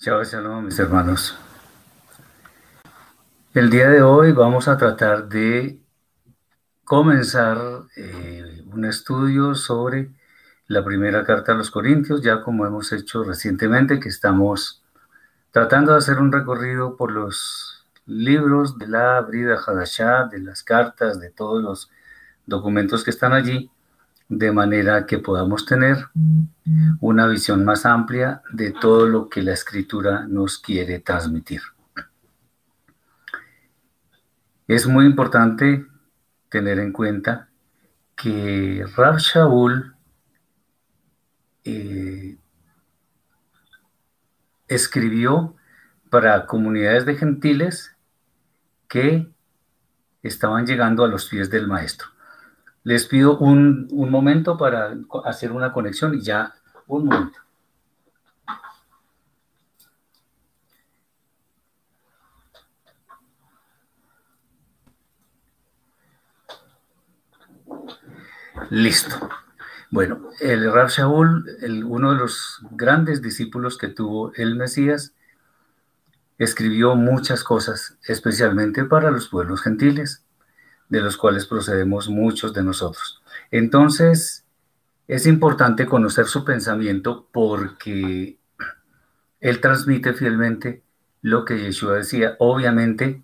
Chao, shalom, mis hermanos. El día de hoy vamos a tratar de comenzar eh, un estudio sobre la primera carta a los Corintios, ya como hemos hecho recientemente, que estamos tratando de hacer un recorrido por los libros de la Brida Hadashah, de las cartas, de todos los documentos que están allí, de manera que podamos tener una visión más amplia de todo lo que la escritura nos quiere transmitir. Es muy importante tener en cuenta que Rab Shaul eh, escribió para comunidades de gentiles que estaban llegando a los pies del maestro. Les pido un, un momento para hacer una conexión y ya, un momento. Listo. Bueno, el Rab Shaul, uno de los grandes discípulos que tuvo el Mesías, escribió muchas cosas, especialmente para los pueblos gentiles, de los cuales procedemos muchos de nosotros. Entonces, es importante conocer su pensamiento porque él transmite fielmente lo que Yeshua decía, obviamente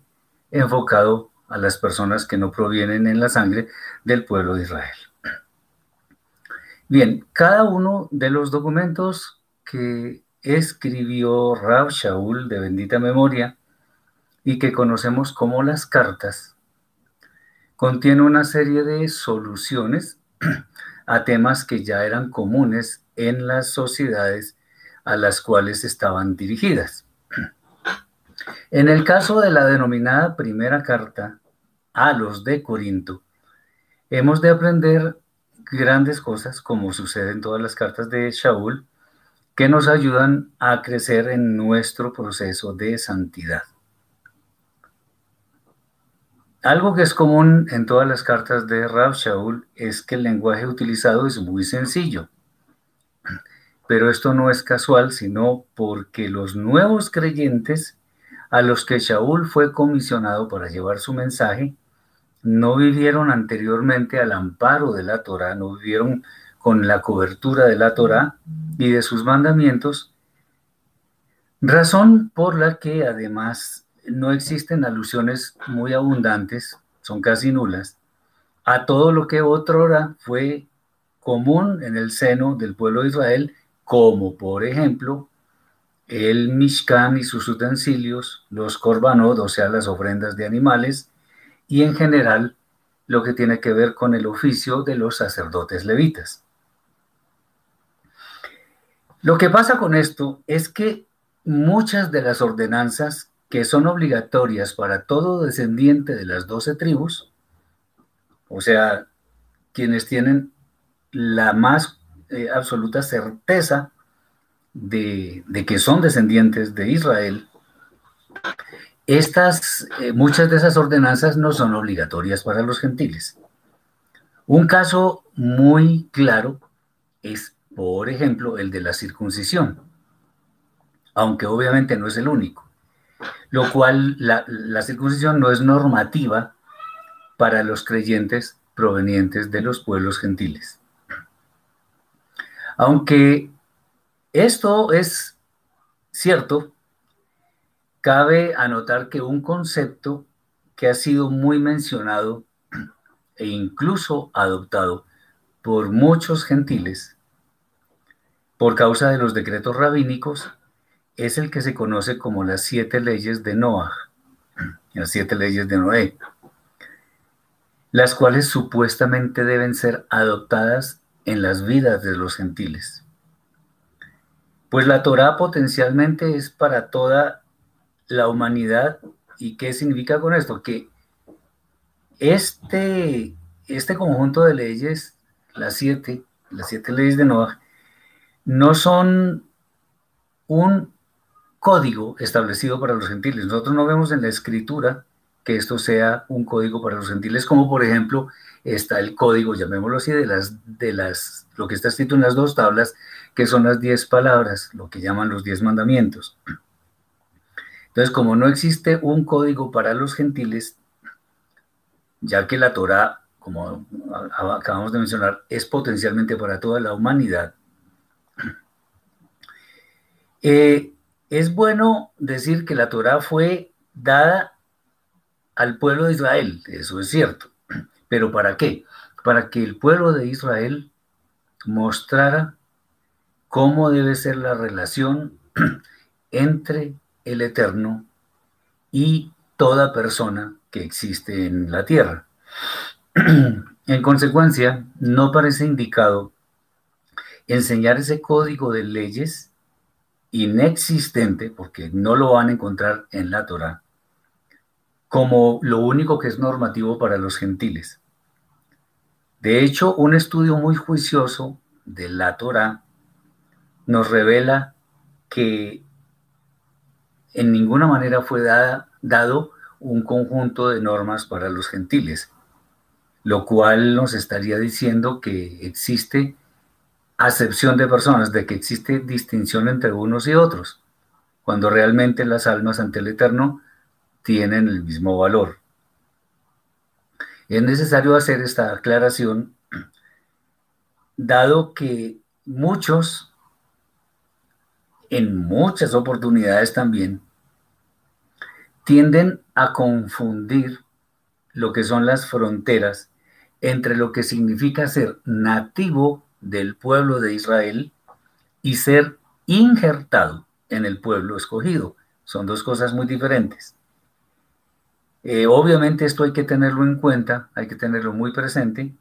enfocado a las personas que no provienen en la sangre del pueblo de Israel. Bien, cada uno de los documentos que escribió Rab Shaul de bendita memoria y que conocemos como las cartas, contiene una serie de soluciones a temas que ya eran comunes en las sociedades a las cuales estaban dirigidas. En el caso de la denominada primera carta a los de Corinto, hemos de aprender grandes cosas, como sucede en todas las cartas de Shaul, que nos ayudan a crecer en nuestro proceso de santidad. Algo que es común en todas las cartas de Rab Shaul es que el lenguaje utilizado es muy sencillo. Pero esto no es casual, sino porque los nuevos creyentes a los que Shaul fue comisionado para llevar su mensaje no vivieron anteriormente al amparo de la Torah, no vivieron con la cobertura de la Torah y de sus mandamientos, razón por la que además no existen alusiones muy abundantes, son casi nulas, a todo lo que otrora fue común en el seno del pueblo de Israel, como por ejemplo el Mishkan y sus utensilios, los korbanot, o sea, las ofrendas de animales, y en general lo que tiene que ver con el oficio de los sacerdotes levitas. Lo que pasa con esto es que muchas de las ordenanzas que son obligatorias para todo descendiente de las doce tribus, o sea, quienes tienen la más eh, absoluta certeza de, que son descendientes de Israel, estas, eh, muchas de esas ordenanzas no son obligatorias para los gentiles. Un caso muy claro es, por ejemplo, el de la circuncisión, aunque obviamente no es el único, lo cual la, circuncisión no es normativa para los creyentes provenientes de los pueblos gentiles. Aunque esto es cierto, Cabe anotar que un concepto que ha sido muy mencionado e incluso adoptado por muchos gentiles por causa de los decretos rabínicos es el que se conoce como las siete leyes de Noah, las siete leyes de Noé, las cuales supuestamente deben ser adoptadas en las vidas de los gentiles. Pues la Torah potencialmente es para toda la humanidad. ¿Y qué significa con esto? Que este, este conjunto de leyes, las siete, las siete leyes de Noah, no son un código establecido para los gentiles. Nosotros no vemos en la escritura que esto sea un código para los gentiles, como por ejemplo está el código, llamémoslo así, de las, de las, lo que está escrito en las dos tablas, que son las diez palabras, lo que llaman los diez mandamientos. Entonces, como no existe un código para los gentiles, ya que la Torah, como acabamos de mencionar, es potencialmente para toda la humanidad, eh, es bueno decir que la Torah fue dada al pueblo de Israel, eso es cierto, pero ¿para qué? Para que el pueblo de Israel mostrara cómo debe ser la relación entre el Eterno y toda persona que existe en la tierra. En consecuencia, no parece indicado enseñar ese código de leyes inexistente, porque no lo van a encontrar en la Torah, como lo único que es normativo para los gentiles. De hecho, un estudio muy juicioso de la Torah nos revela que en ninguna manera fue dado un conjunto de normas para los gentiles, lo cual nos estaría diciendo que existe acepción de personas, de que existe distinción entre unos y otros, cuando realmente las almas ante el Eterno tienen el mismo valor. Es necesario hacer esta aclaración, dado que muchos, en muchas oportunidades también, tienden a confundir lo que son las fronteras entre lo que significa ser nativo del pueblo de Israel y ser injertado en el pueblo escogido. Son dos cosas muy diferentes. Eh, obviamente esto hay que tenerlo en cuenta, hay que tenerlo muy presente,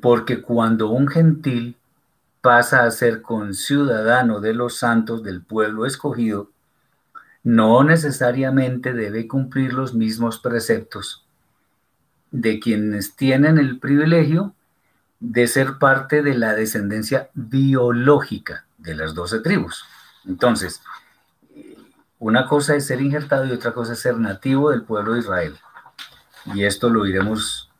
porque cuando un gentil pasa a ser conciudadano de los santos del pueblo escogido, no necesariamente debe cumplir los mismos preceptos de quienes tienen el privilegio de ser parte de la descendencia biológica de las doce tribus. Entonces, una cosa es ser injertado y otra cosa es ser nativo del pueblo de Israel. Y esto lo iremos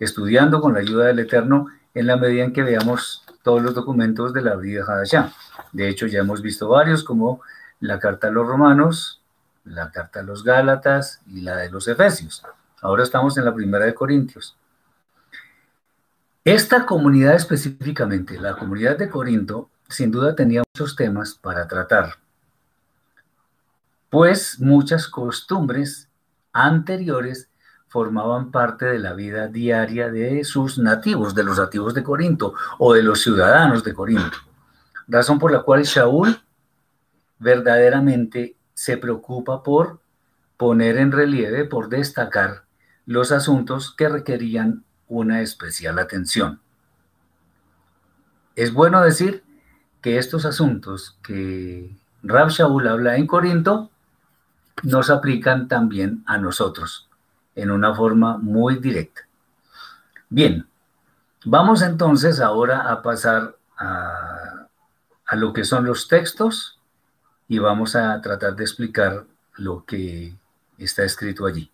estudiando con la ayuda del Eterno en la medida en que veamos todos los documentos de la vida Hadashah. De hecho, ya hemos visto varios como la carta a los romanos, la carta a los gálatas y la de los efesios. Ahora estamos en la primera de Corintios. Esta comunidad específicamente, la comunidad de Corinto, sin duda tenía muchos temas para tratar, pues muchas costumbres anteriores formaban parte de la vida diaria de sus nativos, de los nativos de Corinto o de los ciudadanos de Corinto. Razón por la cual Shaul verdaderamente se preocupa por poner en relieve, por destacar los asuntos que requerían una especial atención. Es bueno decir que estos asuntos que Rab Shaul habla en Corinto nos aplican también a nosotros en una forma muy directa. Bien, vamos entonces ahora a pasar a, a lo que son los textos y vamos a tratar de explicar lo que está escrito allí.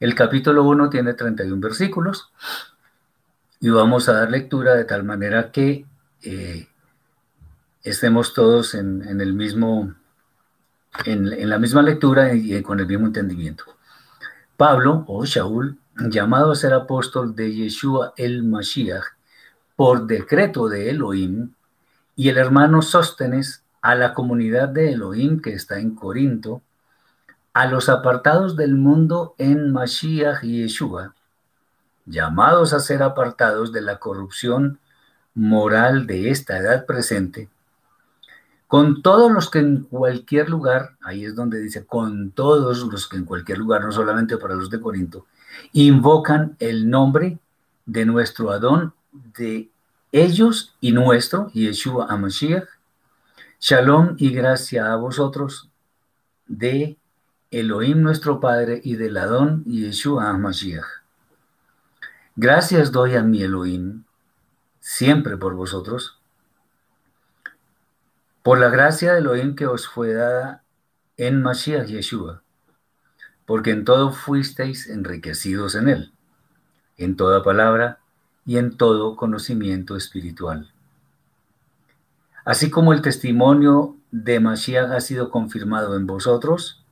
El capítulo 1 tiene 31 versículos y vamos a dar lectura de tal manera que eh, estemos todos en, el mismo, en, la misma lectura y, y con el mismo entendimiento. Pablo o Shaul, llamado a ser apóstol de Yeshua el Mashiach por decreto de Elohim, y el hermano Sóstenes, a la comunidad de Elohim que está en Corinto, a los apartados del mundo en Mashiach y Yeshua, llamados a ser apartados de la corrupción moral de esta edad presente, con todos los que en cualquier lugar, ahí es donde dice, con todos los que en cualquier lugar, no solamente para los de Corinto, invocan el nombre de nuestro Adón, de ellos y nuestro, Yeshua Amashiach, Shalom y gracia a vosotros de Elohim nuestro Padre y del Adón Yeshua HaMashiach. Gracias doy a mi Elohim siempre por vosotros, por la gracia de Elohim que os fue dada en Mashiach Yeshua, porque en todo fuisteis enriquecidos en él, en toda palabra y en todo conocimiento espiritual. Así como el testimonio de Mashiach ha sido confirmado en vosotros,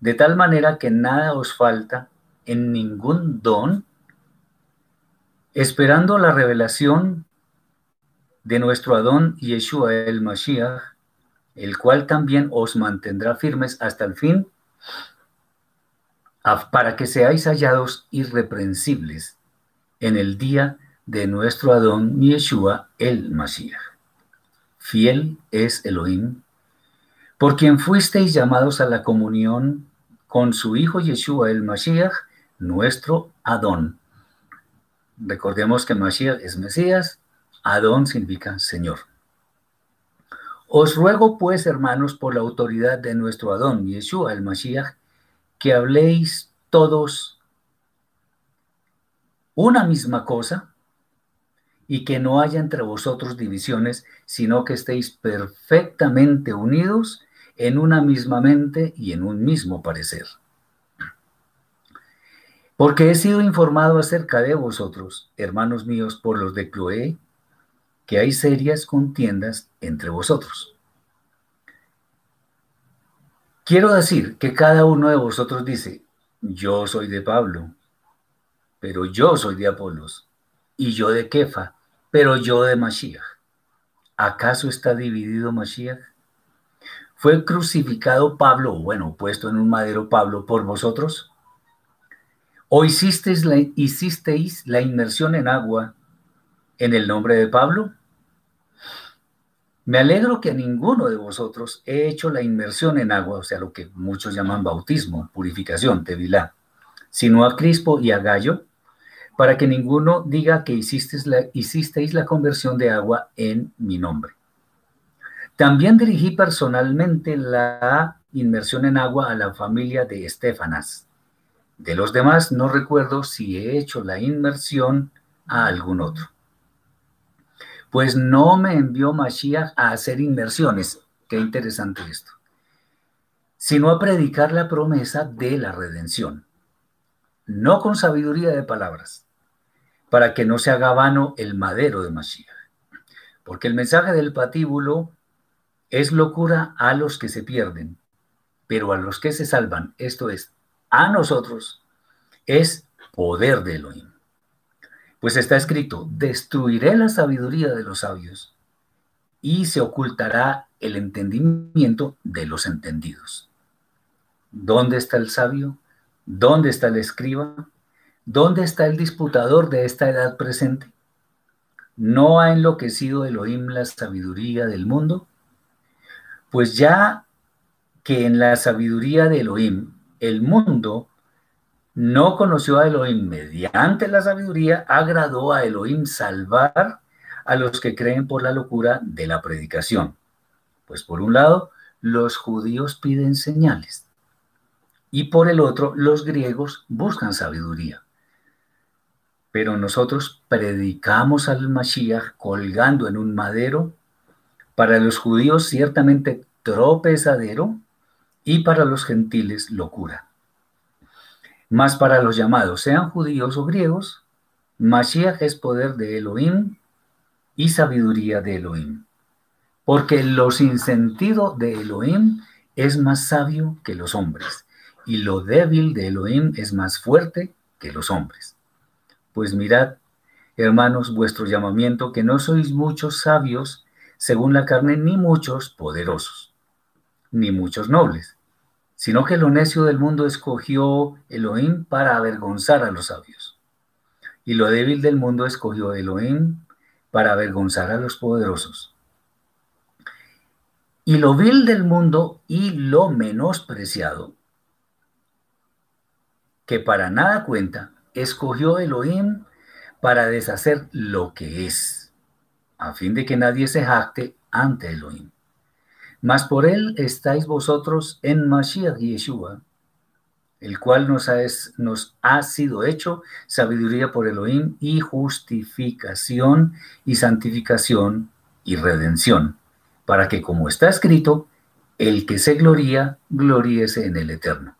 de tal manera que nada os falta en ningún don, esperando la revelación de nuestro Adón Yeshua el Mashiach, el cual también os mantendrá firmes hasta el fin, para que seáis hallados irreprensibles en el día de nuestro Adón Yeshua el Mashiach. Fiel es Elohim, por quien fuisteis llamados a la comunión con su Hijo Yeshua el Mashiach, nuestro Adón. Recordemos que Mashiach es Mesías, Adón significa Señor. Os ruego pues, hermanos, por la autoridad de nuestro Adón, Yeshua el Mashiach, que habléis todos una misma cosa y que no haya entre vosotros divisiones, sino que estéis perfectamente unidos en una misma mente y en un mismo parecer. Porque he sido informado acerca de vosotros, hermanos míos, por los de Cloé, que hay serias contiendas entre vosotros. Quiero decir que cada uno de vosotros dice, yo soy de Pablo, pero yo soy de Apolos, y yo de Kefa, pero yo de Mashiach. ¿Acaso está dividido Mashiach? ¿Fue crucificado Pablo, bueno, puesto en un madero Pablo por vosotros? ¿O hicisteis la, inmersión en agua en el nombre de Pablo? Me alegro que a ninguno de vosotros he hecho la inmersión en agua, o sea, lo que muchos llaman bautismo, purificación, tevilá, sino a Crispo y a Gallo, para que ninguno diga que hicisteis la, hicisteis la conversión de agua en mi nombre. También dirigí personalmente la inmersión en agua a la familia de Estefanas. De los demás no recuerdo si he hecho la inmersión a algún otro. Pues no me envió Mashiach a hacer inmersiones, qué interesante esto, sino a predicar la promesa de la redención, no con sabiduría de palabras, para que no se haga vano el madero de Mashiach, porque el mensaje del patíbulo es locura a los que se pierden, pero a los que se salvan, esto es, a nosotros, es poder de Elohim. Pues está escrito, destruiré la sabiduría de los sabios y se ocultará el entendimiento de los entendidos. ¿Dónde está el sabio? ¿Dónde está el escriba? ¿Dónde está el disputador de esta edad presente? ¿No ha enloquecido Elohim la sabiduría del mundo? Pues ya que en la sabiduría de Elohim el mundo no conoció a Elohim mediante la sabiduría, agradó a Elohim salvar a los que creen por la locura de la predicación. Pues por un lado, los judíos piden señales y por el otro, los griegos buscan sabiduría. Pero nosotros predicamos al Mashiach colgando en un madero, para los judíos ciertamente tropezadero y para los gentiles locura. Mas para los llamados, sean judíos o griegos, Mashiach es poder de Elohim y sabiduría de Elohim. Porque lo sin sentido de Elohim es más sabio que los hombres, y lo débil de Elohim es más fuerte que los hombres. Pues mirad, hermanos, vuestro llamamiento, que no sois muchos sabios según la carne, ni muchos poderosos, ni muchos nobles sino que lo necio del mundo escogió Elohim para avergonzar a los sabios. Y lo débil del mundo escogió Elohim para avergonzar a los poderosos. Y lo vil del mundo y lo menospreciado, que para nada cuenta, escogió Elohim para deshacer lo que es, a fin de que nadie se jacte ante Elohim. Mas por él estáis vosotros en Mashiach Yeshua, el cual nos ha, nos ha sido hecho sabiduría por Elohim y justificación y santificación y redención, para que como está escrito, el que se gloría, gloríese en el eterno.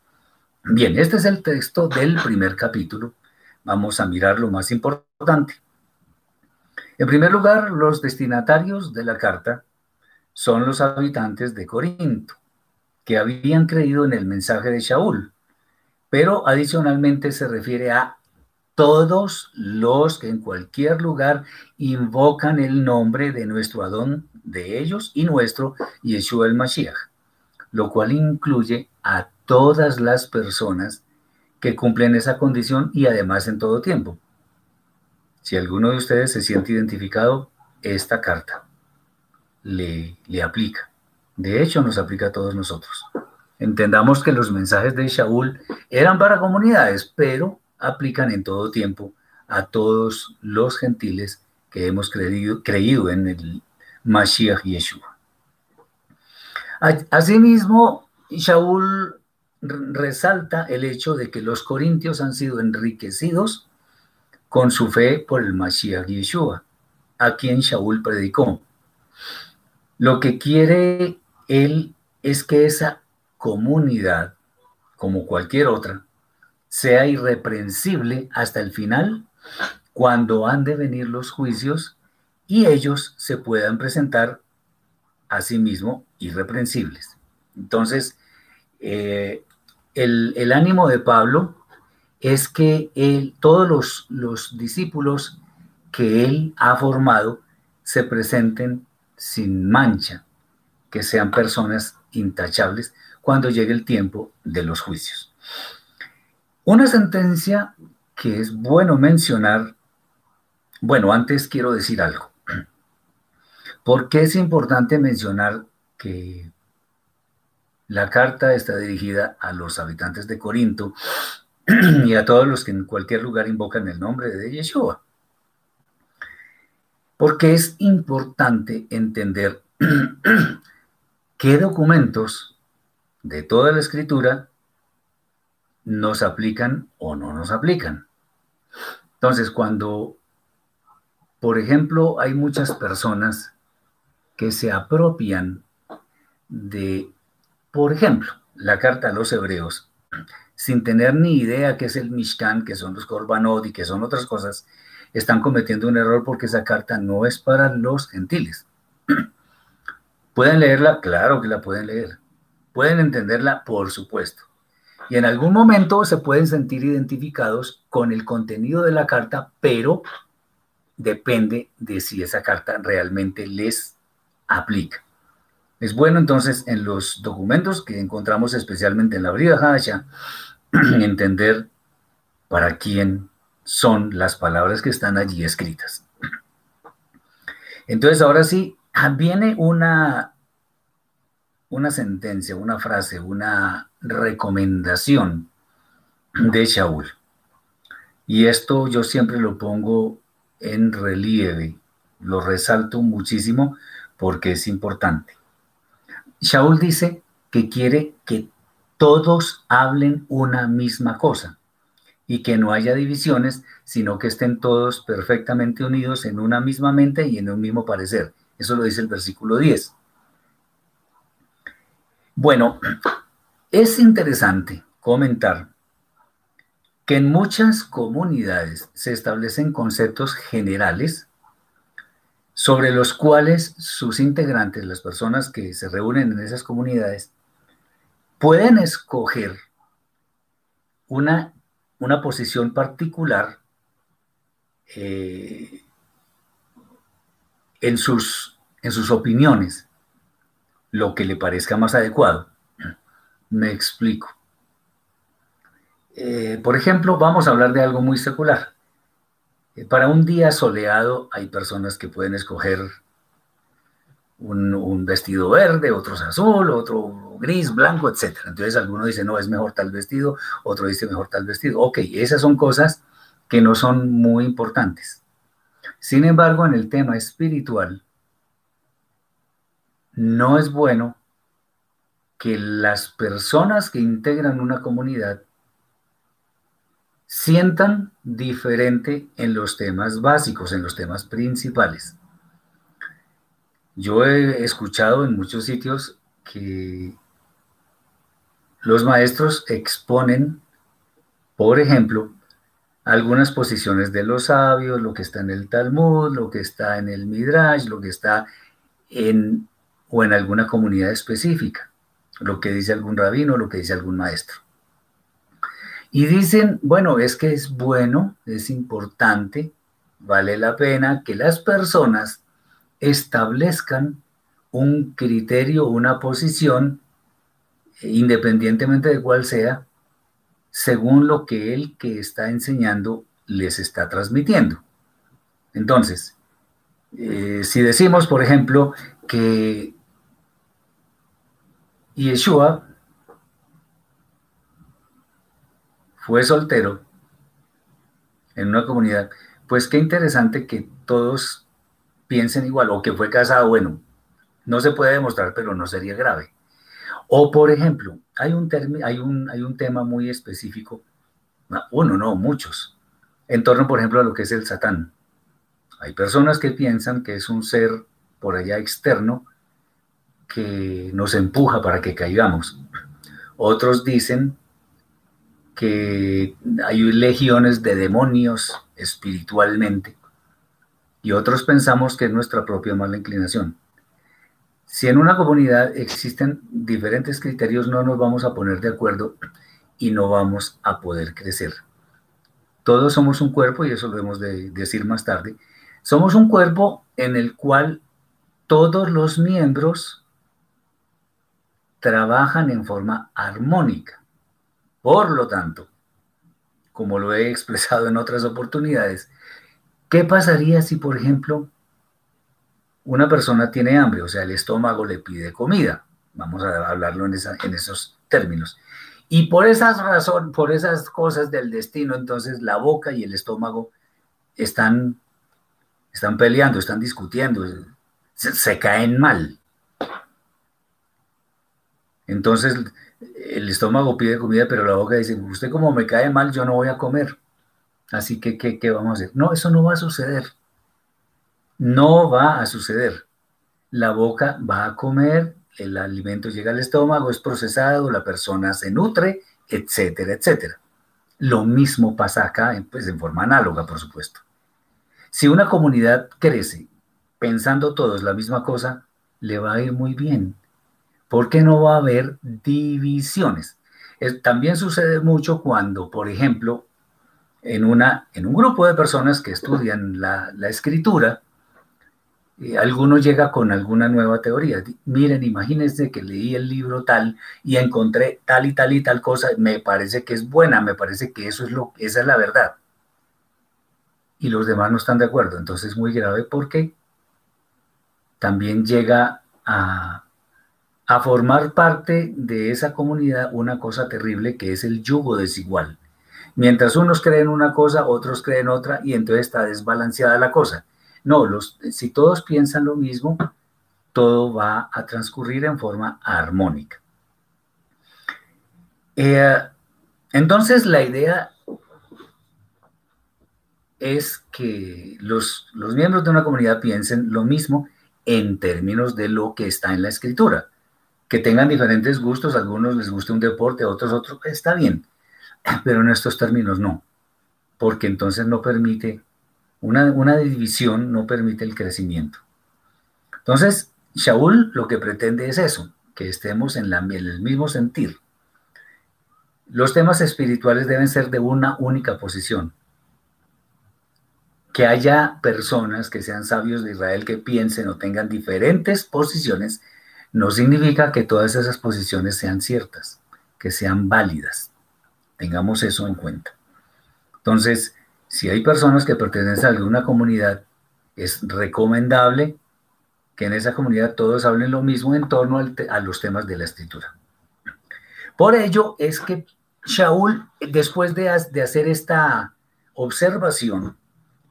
Bien, este es el texto del primer capítulo. Vamos a mirar lo más importante. En primer lugar, los destinatarios de la carta son los habitantes de Corinto, que habían creído en el mensaje de Shaul, pero adicionalmente se refiere a todos los que en cualquier lugar invocan el nombre de nuestro Adón, de ellos y nuestro Yeshua el Mashiach, lo cual incluye a todas las personas que cumplen esa condición y además en todo tiempo. Si alguno de ustedes se siente identificado, esta carta le, aplica. De hecho, nos aplica a todos nosotros. Entendamos que los mensajes de Shaul eran para comunidades, pero aplican en todo tiempo a todos los gentiles que hemos creído, creído en el Mashiach Yeshua. Asimismo, Shaul resalta el hecho de que los corintios han sido enriquecidos con su fe por el Mashiach Yeshua, a quien Shaul predicó. Lo que quiere él es que esa comunidad, como cualquier otra, sea irreprensible hasta el final, cuando han de venir los juicios y ellos se puedan presentar a sí mismos irreprensibles. Entonces, eh, el, ánimo de Pablo es que todos los discípulos que él ha formado se presenten sin mancha, que sean personas intachables cuando llegue el tiempo de los juicios. Una sentencia que es bueno mencionar, bueno, antes quiero decir algo. ¿Por qué es importante mencionar que la carta está dirigida a los habitantes de Corinto y a todos los que en cualquier lugar invocan el nombre de Yeshua? Porque es importante entender qué documentos de toda la escritura nos aplican o no nos aplican. Entonces, cuando, por ejemplo, hay muchas personas que se apropian de, por ejemplo, la carta a los hebreos, sin tener ni idea qué es el Mishkan, que son los Korbanot y que son otras cosas, están cometiendo un error porque esa carta no es para los gentiles. ¿Pueden leerla? Claro que la pueden leer. ¿Pueden entenderla? Por supuesto. Y en algún momento se pueden sentir identificados con el contenido de la carta, pero depende de si esa carta realmente les aplica. Es bueno entonces en los documentos que encontramos especialmente en la Brida Hasha entender para quién son las palabras que están allí escritas. Entonces ahora sí, viene una, una sentencia, una frase, una recomendación de Shaul. Y esto yo siempre lo pongo en relieve, lo resalto muchísimo porque es importante. Shaul dice que quiere que todos hablen una misma cosa y que no haya divisiones, sino que estén todos perfectamente unidos en una misma mente y en un mismo parecer. Eso lo dice el versículo 10. Bueno, es interesante comentar que en muchas comunidades se establecen conceptos generales sobre los cuales sus integrantes, las personas que se reúnen en esas comunidades, pueden escoger una, una posición particular eh, en, sus, en sus opiniones lo que le parezca más adecuado. Me explico. Eh, por ejemplo, vamos a hablar de algo muy secular. Eh, para un día soleado hay personas que pueden escoger un, vestido verde, otros azul, otro gris, blanco, etc. Entonces alguno dice, no, es mejor tal vestido, otro dice mejor tal vestido. Ok, esas son cosas que no son muy importantes. Sin embargo, en el tema espiritual, no es bueno que las personas que integran una comunidad sientan diferente en los temas básicos, en los temas principales. Yo he escuchado en muchos sitios que los maestros exponen, por ejemplo, algunas posiciones de los sabios, lo que está en el Talmud, lo que está en el Midrash, lo que está en o en alguna comunidad específica, lo que dice algún rabino, lo que dice algún maestro. Y dicen, bueno, es que es bueno, es importante, vale la pena que las personas establezcan un criterio, una posición, independientemente de cuál sea, según lo que el que está enseñando les está transmitiendo. Entonces, eh, si decimos, por ejemplo, que Yeshua fue soltero en una comunidad, pues qué interesante que todos piensen igual, o que fue casado, bueno, no se puede demostrar, pero no sería grave. O, por ejemplo, hay un, hay un, hay un tema muy específico, uno, no, muchos, en torno, por ejemplo, a lo que es el Satán. Hay personas que piensan que es un ser por allá externo que nos empuja para que caigamos. Otros dicen que hay legiones de demonios espiritualmente y otros pensamos que es nuestra propia mala inclinación. Si en una comunidad existen diferentes criterios, no nos vamos a poner de acuerdo y no vamos a poder crecer. Todos somos un cuerpo, y eso lo debemos de decir más tarde. Somos un cuerpo en el cual todos los miembros trabajan en forma armónica. Por lo tanto, como lo he expresado en otras oportunidades, ¿qué pasaría si, por ejemplo, una persona tiene hambre, o sea, el estómago le pide comida? Vamos a hablarlo en, esos términos. Y por esas razones, por esas cosas del destino, entonces la boca y el estómago están, están peleando, están discutiendo, se, caen mal. Entonces el estómago pide comida, pero la boca dice, usted como me cae mal, yo no voy a comer. Así que, ¿qué, ¿qué, vamos a hacer? No, eso no va a suceder. No va a suceder. La boca va a comer el alimento llega al estómago, es procesado, la persona se nutre, etcétera, etcétera. Lo mismo pasa acá, pues en forma análoga, por supuesto. Si una comunidad crece pensando todos la misma cosa, le va a ir muy bien, porque no va a haber divisiones. también sucede mucho cuando, por ejemplo, en, una, en un grupo de personas que estudian la, la escritura, alguno llega con alguna nueva teoría. Miren, imagínense que leí el libro tal y encontré tal y tal y tal cosa, me parece que es buena, me parece que eso es lo, esa es la verdad. Y los demás no están de acuerdo, entonces es muy grave porque también llega a, a formar parte de esa comunidad una cosa terrible que es el yugo desigual. Mientras unos creen una cosa, otros creen otra y entonces está desbalanceada la cosa no, los, si todos piensan lo mismo, todo va a transcurrir en forma armónica. Eh, entonces la idea es que los, los, miembros de una comunidad piensen lo mismo en términos de lo que está en la escritura. Que tengan diferentes gustos, algunos les guste un deporte, a otros otro, está bien, pero en estos términos no, porque entonces no permite una, división no permite el crecimiento. Entonces, Shaul lo que pretende es eso, que estemos en, en el mismo sentir. Los temas espirituales deben ser de una única posición. Que haya personas que sean sabios de Israel que piensen o tengan diferentes posiciones, no significa que todas esas posiciones sean ciertas, que sean válidas. Tengamos eso en cuenta. Entonces, si hay personas que pertenecen a alguna comunidad, es recomendable que en esa comunidad todos hablen lo mismo en torno a los temas de la escritura. Por ello es que Shaul, después de, de hacer esta observación,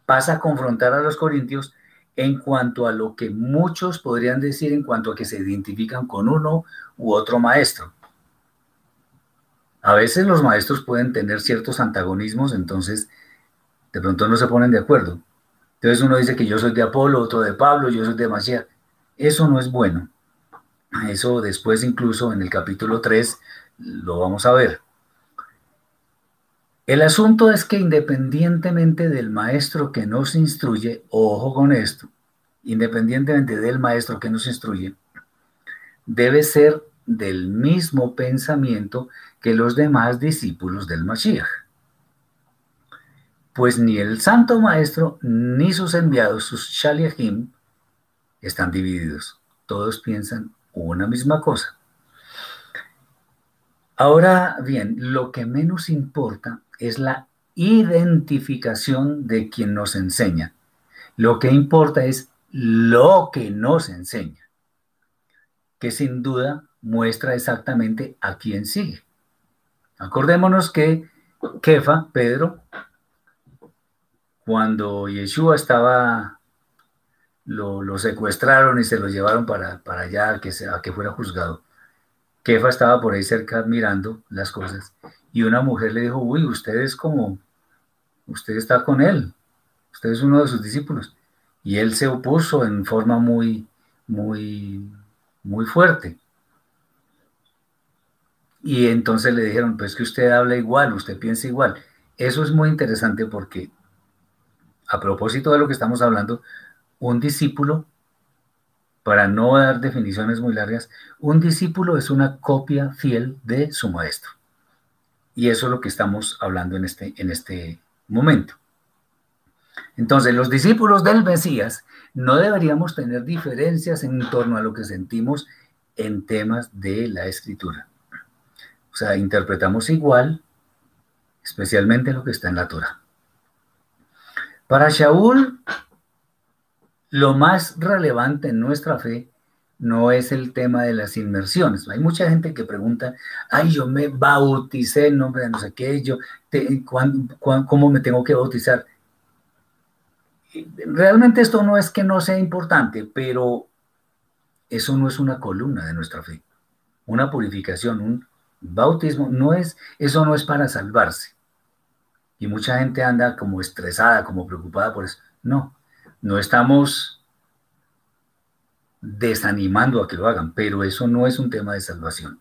pasa a confrontar a los corintios en cuanto a lo que muchos podrían decir en cuanto a que se identifican con uno u otro maestro. A veces los maestros pueden tener ciertos antagonismos, entonces de pronto no se ponen de acuerdo. Entonces uno dice que yo soy de Apolo, otro de Pablo, yo soy de Masía. Eso no es bueno. Eso después incluso en el capítulo 3 lo vamos a ver. El asunto es que independientemente del maestro que nos instruye, ojo con esto, independientemente del maestro que nos instruye, debe ser del mismo pensamiento que los demás discípulos del Mashiach. Pues ni el Santo Maestro ni sus enviados, sus Shaliachim, están divididos. Todos piensan una misma cosa. Ahora bien, lo que menos importa es la identificación de quien nos enseña. Lo que importa es lo que nos enseña, que sin duda muestra exactamente a quién sigue. Acordémonos que Kefa, Pedro, cuando Yeshua estaba, lo, secuestraron y se lo llevaron para, allá que, a que fuera juzgado. Kefa estaba por ahí cerca mirando las cosas y una mujer le dijo, uy, usted es como, usted está con él, usted es uno de sus discípulos. Y él se opuso en forma muy, muy, muy fuerte. Y entonces le dijeron, pues que usted habla igual, usted piensa igual. Eso es muy interesante porque, a propósito de lo que estamos hablando, un discípulo, para no dar definiciones muy largas, un discípulo es una copia fiel de su maestro. Y eso es lo que estamos hablando en este, en este momento. Entonces, los discípulos del Mesías no deberíamos tener diferencias en torno a lo que sentimos en temas de la escritura. O sea, interpretamos igual, especialmente lo que está en la Torah. Para Shaul, lo más relevante en nuestra fe no es el tema de las inmersiones. Hay mucha gente que pregunta, ay, yo me bauticé en nombre de no sé qué, yo, ¿cómo me tengo que bautizar? Realmente esto no es que no sea importante, pero eso no es una columna de nuestra fe. Una purificación, un, Bautismo no es, eso no es para salvarse. Y mucha gente anda como estresada, como preocupada por eso. No, no estamos desanimando a que lo hagan, pero eso no es un tema de salvación.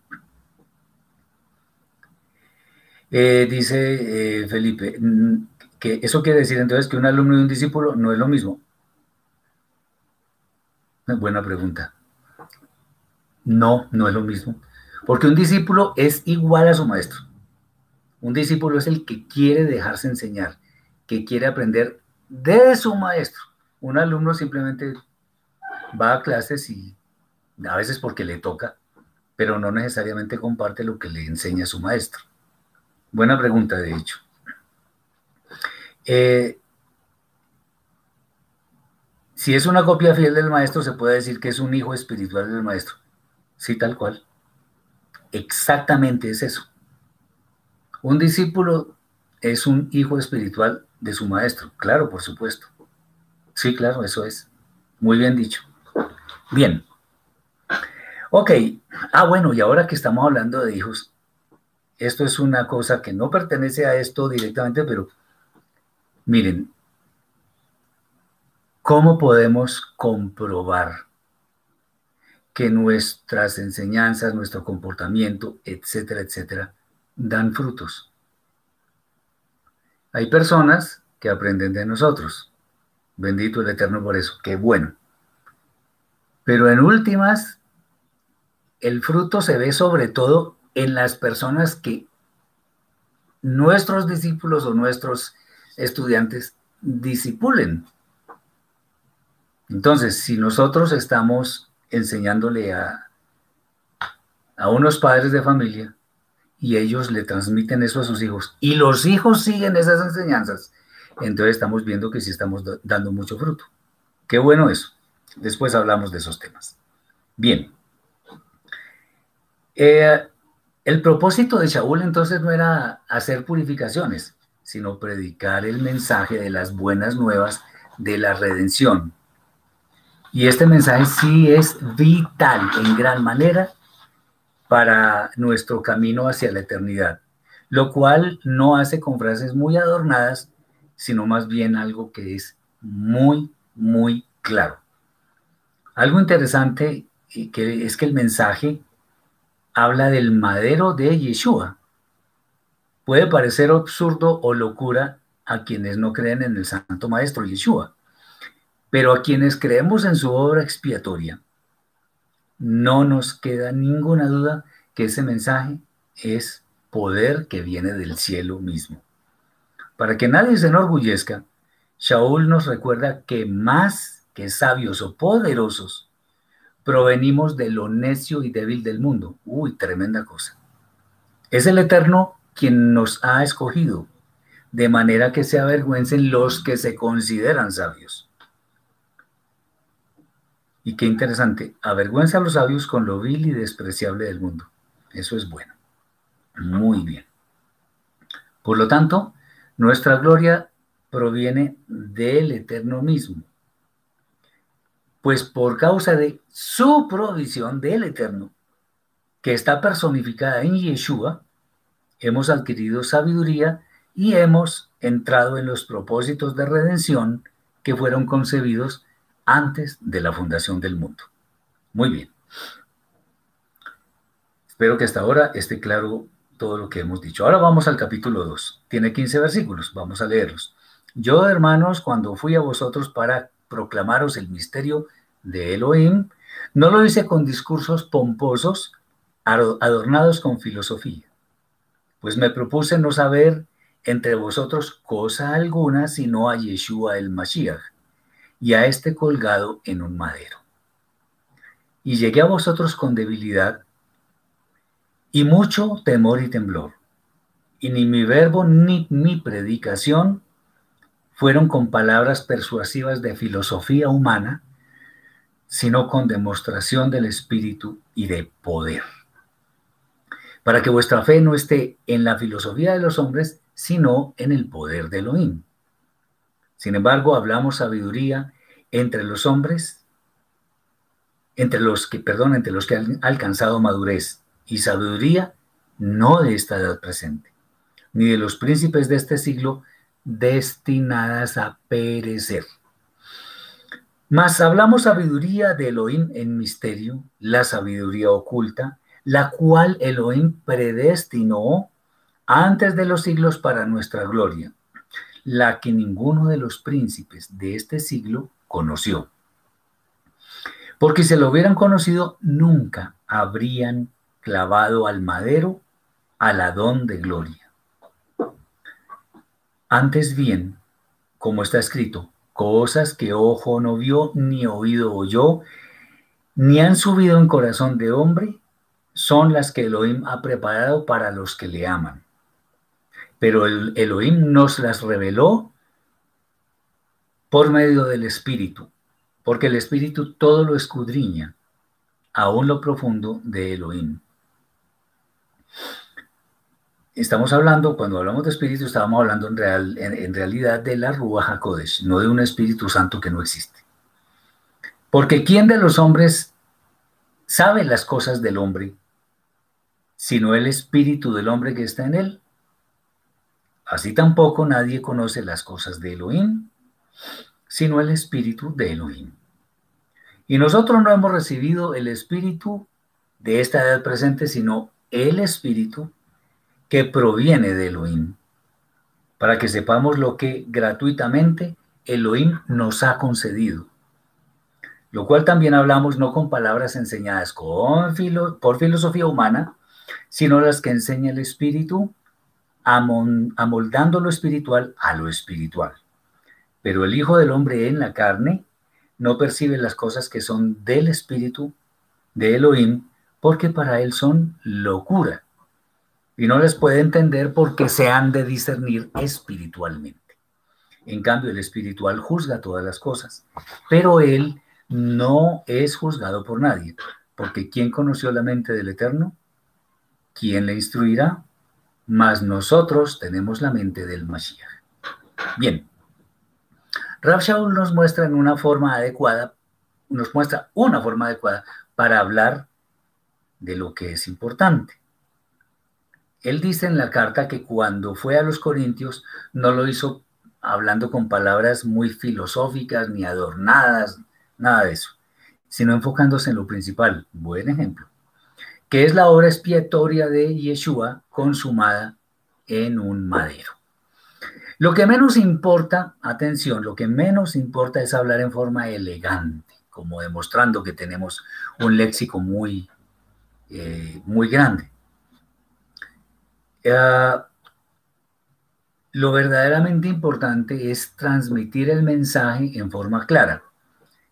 Eh, dice eh, Felipe, mm, que eso quiere decir entonces que un alumno y un discípulo no es lo mismo. Buena pregunta. No, no es lo mismo. Porque un discípulo es igual a su maestro. Un discípulo es el que quiere dejarse enseñar, que quiere aprender de su maestro. Un alumno simplemente va a clases y a veces porque le toca, pero no necesariamente comparte lo que le enseña su maestro. Buena pregunta, de hecho. Eh, si es una copia fiel del maestro, se puede decir que es un hijo espiritual del maestro. Sí, tal cual. Exactamente es eso. Un discípulo es un hijo espiritual de su maestro. Claro, por supuesto. Sí, claro, eso es. Muy bien dicho. Bien. Ok. Ah, bueno, y ahora que estamos hablando de hijos, esto es una cosa que no pertenece a esto directamente, pero miren, ¿cómo podemos comprobar que nuestras enseñanzas, nuestro comportamiento, etcétera, etcétera, dan frutos. Hay personas que aprenden de nosotros. Bendito el Eterno por eso, qué bueno. Pero en últimas, el fruto se ve sobre todo en las personas que nuestros discípulos o nuestros estudiantes disipulen. Entonces, si nosotros estamos enseñándole a, a unos padres de familia y ellos le transmiten eso a sus hijos y los hijos siguen esas enseñanzas, entonces estamos viendo que sí estamos dando mucho fruto. Qué bueno eso. Después hablamos de esos temas. Bien. Eh, el propósito de Shaul entonces no era hacer purificaciones, sino predicar el mensaje de las buenas nuevas de la redención, y este mensaje sí es vital en gran manera para nuestro camino hacia la eternidad, lo cual no hace con frases muy adornadas, sino más bien algo que es muy, muy claro. Algo interesante que es que el mensaje habla del madero de Yeshua. Puede parecer absurdo o locura a quienes no creen en el Santo Maestro Yeshua, pero a quienes creemos en su obra expiatoria, no nos queda ninguna duda que ese mensaje es poder que viene del cielo mismo. Para que nadie se enorgullezca, Shaul nos recuerda que más que sabios o poderosos, provenimos de lo necio y débil del mundo. Uy, tremenda cosa. Es el Eterno quien nos ha escogido, de manera que se avergüencen los que se consideran sabios. Y qué interesante, avergüenza a los sabios con lo vil y despreciable del mundo. Eso es bueno. Muy bien. Por lo tanto, nuestra gloria proviene del Eterno mismo. Pues por causa de su provisión del Eterno, que está personificada en Yeshua, hemos adquirido sabiduría y hemos entrado en los propósitos de redención que fueron concebidos antes de la fundación del mundo. Muy bien. Espero que hasta ahora esté claro todo lo que hemos dicho. Ahora vamos al capítulo 2. Tiene 15 versículos, vamos a leerlos. Yo, hermanos, cuando fui a vosotros para proclamaros el misterio de Elohim, no lo hice con discursos pomposos, adornados con filosofía, pues me propuse no saber entre vosotros cosa alguna sino a Yeshua el Mashiach y a este colgado en un madero. Y llegué a vosotros con debilidad y mucho temor y temblor. Y ni mi verbo ni mi predicación fueron con palabras persuasivas de filosofía humana, sino con demostración del Espíritu y de poder. Para que vuestra fe no esté en la filosofía de los hombres, sino en el poder de Elohim. Sin embargo, hablamos sabiduría entre los hombres, entre los que, perdón, entre los que han alcanzado madurez y sabiduría no de esta edad presente, ni de los príncipes de este siglo destinadas a perecer. Mas hablamos sabiduría de Elohim en misterio, la sabiduría oculta, la cual Elohim predestinó antes de los siglos para nuestra gloria, la que ninguno de los príncipes de este siglo conoció. Porque si lo hubieran conocido, nunca habrían clavado al madero al Adón de gloria. Antes bien, como está escrito, cosas que ojo no vio, ni oído oyó, ni han subido en corazón de hombre, son las que Elohim ha preparado para los que le aman. Pero el Elohim nos las reveló por medio del Espíritu, porque el Espíritu todo lo escudriña, aún lo profundo de Elohim. Estamos hablando, cuando hablamos de espíritu, estábamos hablando en, real, en, realidad de la Ruach HaKodesh, no de un Espíritu Santo que no existe. Porque ¿quién de los hombres sabe las cosas del hombre, sino el Espíritu del hombre que está en él? Así tampoco nadie conoce las cosas de Elohim, sino el Espíritu de Elohim. Y nosotros no hemos recibido el Espíritu de esta edad presente, sino el Espíritu que proviene de Elohim, para que sepamos lo que gratuitamente Elohim nos ha concedido. Lo cual también hablamos no con palabras enseñadas por filosofía humana, sino las que enseña el Espíritu, amoldando lo espiritual a lo espiritual. Pero el Hijo del Hombre en la carne no percibe las cosas que son del Espíritu de Elohim, porque para él son locura y no les puede entender porque se han de discernir espiritualmente. En cambio, el espiritual juzga todas las cosas, pero él no es juzgado por nadie, porque ¿quién conoció la mente del Eterno? ¿Quién le instruirá? Mas nosotros tenemos la mente del Mashiach. Bien, Rav Shaul nos muestra en una forma adecuada, nos muestra una forma adecuada para hablar de lo que es importante. Él dice en la carta que cuando fue a los Corintios no lo hizo hablando con palabras muy filosóficas ni adornadas, nada de eso, sino enfocándose en lo principal. Buen ejemplo, que es la obra expiatoria de Yeshua consumada en un madero. Lo que menos importa, atención, lo que menos importa es hablar en forma elegante, como demostrando que tenemos un léxico muy, eh, muy grande. Eh, lo verdaderamente importante es transmitir el mensaje en forma clara.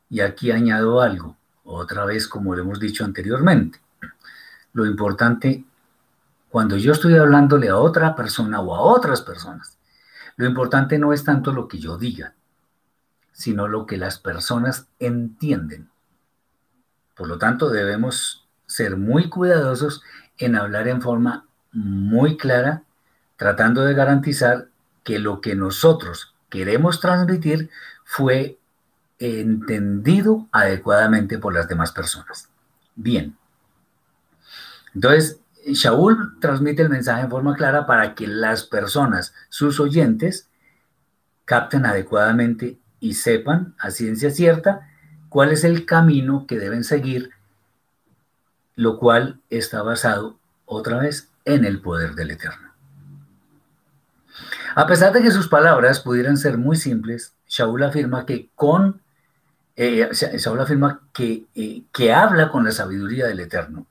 Y aquí añado algo, otra vez como lo hemos dicho anteriormente. Lo importante, cuando yo estoy hablándole a otra persona o a otras personas, lo importante no es tanto lo que yo diga, sino lo que las personas entienden. Por lo tanto, debemos ser muy cuidadosos en hablar en forma muy clara, tratando de garantizar que lo que nosotros queremos transmitir fue entendido adecuadamente por las demás personas. Bien. Entonces, Shaul transmite el mensaje en forma clara para que las personas, sus oyentes, capten adecuadamente y sepan a ciencia cierta cuál es el camino que deben seguir, lo cual está basado otra vez en el poder del Eterno. A pesar de que sus palabras pudieran ser muy simples, Shaul afirma que con eh, afirma que, eh, que habla con la sabiduría del Eterno.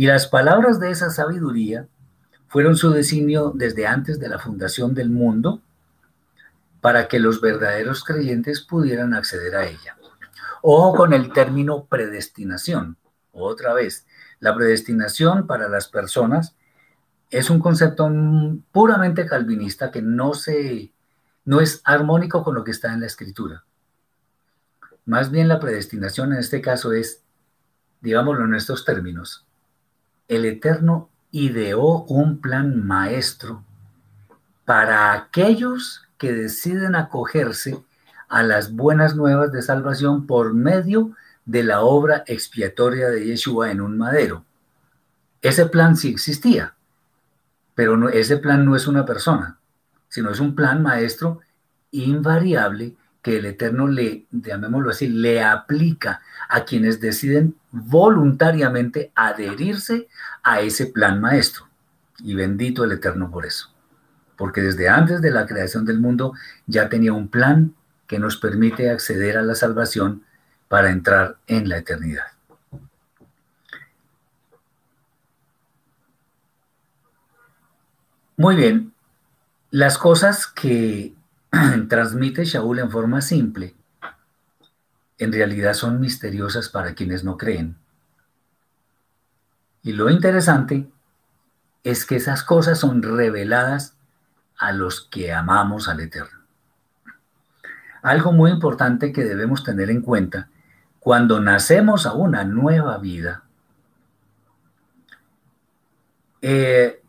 Y las palabras de esa sabiduría fueron su designio desde antes de la fundación del mundo para que los verdaderos creyentes pudieran acceder a ella. Ojo con el término predestinación. Otra vez, la predestinación para las personas es un concepto puramente calvinista que no, se, no es armónico con lo que está en la escritura. Más bien la predestinación en este caso es, digámoslo en estos términos, el Eterno ideó un plan maestro para aquellos que deciden acogerse a las buenas nuevas de salvación por medio de la obra expiatoria de Yeshua en un madero. Ese plan sí existía, pero ese plan no es una persona, sino es un plan maestro invariable que el Eterno le, llamémoslo así, le aplica a quienes deciden voluntariamente adherirse a ese plan maestro. Y bendito el Eterno por eso. Porque desde antes de la creación del mundo ya tenía un plan que nos permite acceder a la salvación para entrar en la eternidad. Muy bien, las cosas que transmite Shaul en forma simple, en realidad son misteriosas para quienes no creen. Y lo interesante es que esas cosas son reveladas a los que amamos al Eterno. Algo muy importante que debemos tener en cuenta cuando nacemos a una nueva vida eh,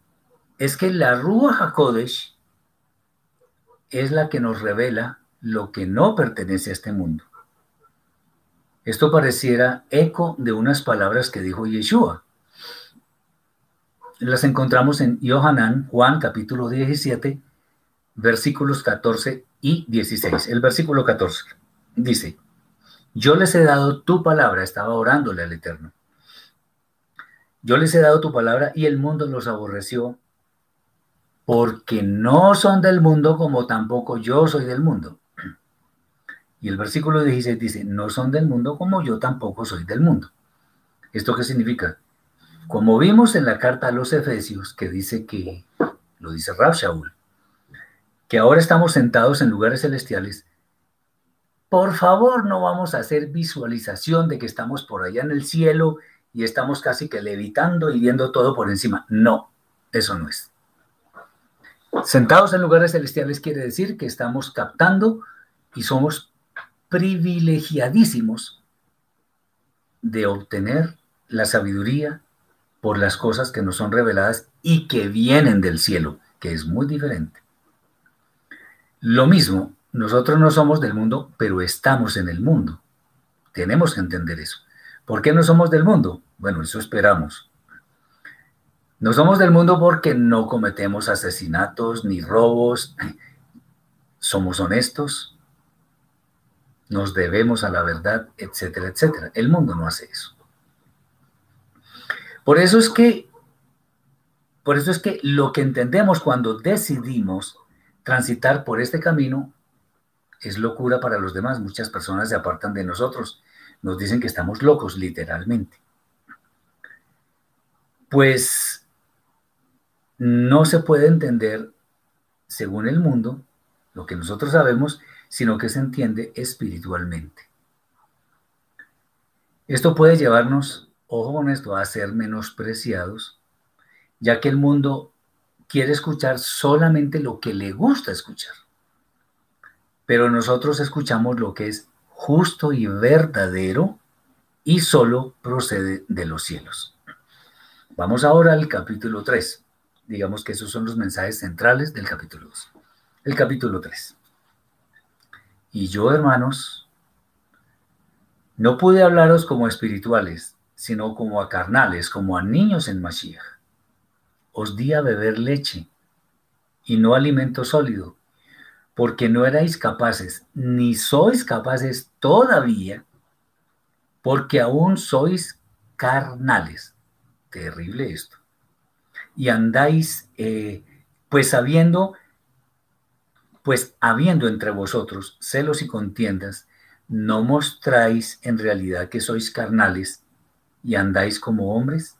es que la Rúa HaKodesh es la que nos revela lo que no pertenece a este mundo. Esto pareciera eco de unas palabras que dijo Yeshua. Las encontramos en Yohanan, Juan capítulo 17, versículos 14 y 16. El versículo 14 dice, yo les he dado tu palabra, estaba orándole al Eterno. Yo les he dado tu palabra y el mundo los aborreció porque no son del mundo como tampoco yo soy del mundo. Y el versículo 16 dice, no son del mundo como yo tampoco soy del mundo. ¿Esto qué significa? Como vimos en la carta a los Efesios, que dice que, lo dice Rab Shaul, que ahora estamos sentados en lugares celestiales, por favor no vamos a hacer visualización de que estamos por allá en el cielo y estamos casi que levitando y viendo todo por encima. No, eso no es. Sentados en lugares celestiales quiere decir que estamos captando y somos privilegiadísimos de obtener la sabiduría por las cosas que nos son reveladas y que vienen del cielo, que es muy diferente. Lo mismo, nosotros no somos del mundo, pero estamos en el mundo. Tenemos que entender eso. ¿Por qué no somos del mundo? Bueno, eso esperamos. No somos del mundo porque no cometemos asesinatos ni robos. Somos honestos, nos debemos a la verdad, etcétera, etcétera. El mundo no hace eso. Por eso es que, por eso es que lo que entendemos cuando decidimos transitar por este camino es locura para los demás. Muchas personas se apartan de nosotros. nos dicen que estamos locos, literalmente. Pues no se puede entender según el mundo, lo que nosotros sabemos, sino que se entiende espiritualmente. Esto puede llevarnos, ojo con esto, a ser menospreciados, ya que el mundo quiere escuchar solamente lo que le gusta escuchar. Pero nosotros escuchamos lo que es justo y verdadero y solo procede de los cielos. Vamos ahora al capítulo 3. Digamos que esos son los mensajes centrales del capítulo 2. El capítulo 3. Y yo, hermanos, no pude hablaros como espirituales, sino como a carnales, como a niños en Mashiach. Os di a beber leche y no alimento sólido, porque no erais capaces, ni sois capaces todavía, porque aún sois carnales. Terrible esto. Y andáis, eh, pues sabiendo, pues habiendo entre vosotros celos y contiendas, ¿no mostráis en realidad que sois carnales y andáis como hombres?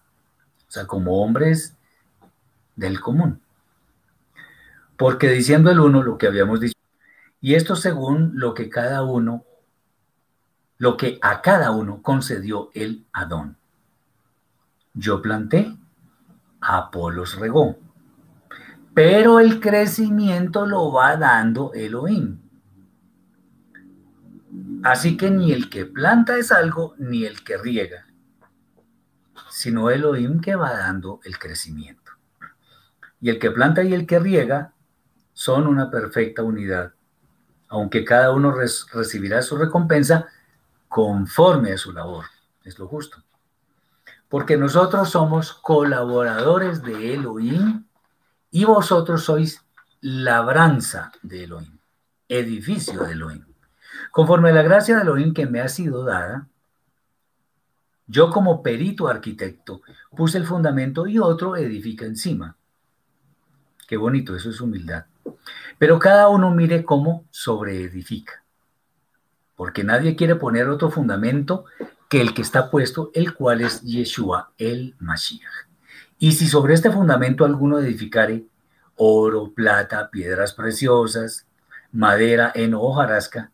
O sea, como hombres del común. Porque diciendo el uno lo que habíamos dicho, y esto según lo que cada uno, lo que a cada uno concedió el Adón. Yo planté, Apolos regó, pero el crecimiento lo va dando Elohim. Así que ni el que planta es algo, ni el que riega, sino Elohim que va dando el crecimiento. Y el que planta y el que riega son una perfecta unidad, aunque cada uno recibirá su recompensa conforme a su labor. Es lo justo. Porque nosotros somos colaboradores de Elohim y vosotros sois labranza de Elohim, edificio de Elohim. Conforme a la gracia de Elohim que me ha sido dada, yo como perito arquitecto puse el fundamento y otro edifica encima. Qué bonito, eso es humildad. Pero cada uno mire cómo sobreedifica. Porque nadie quiere poner otro fundamento que el que está puesto, el cual es Yeshua, el Mashiach. Y si sobre este fundamento alguno edificare oro, plata, piedras preciosas, madera, heno o jarasca,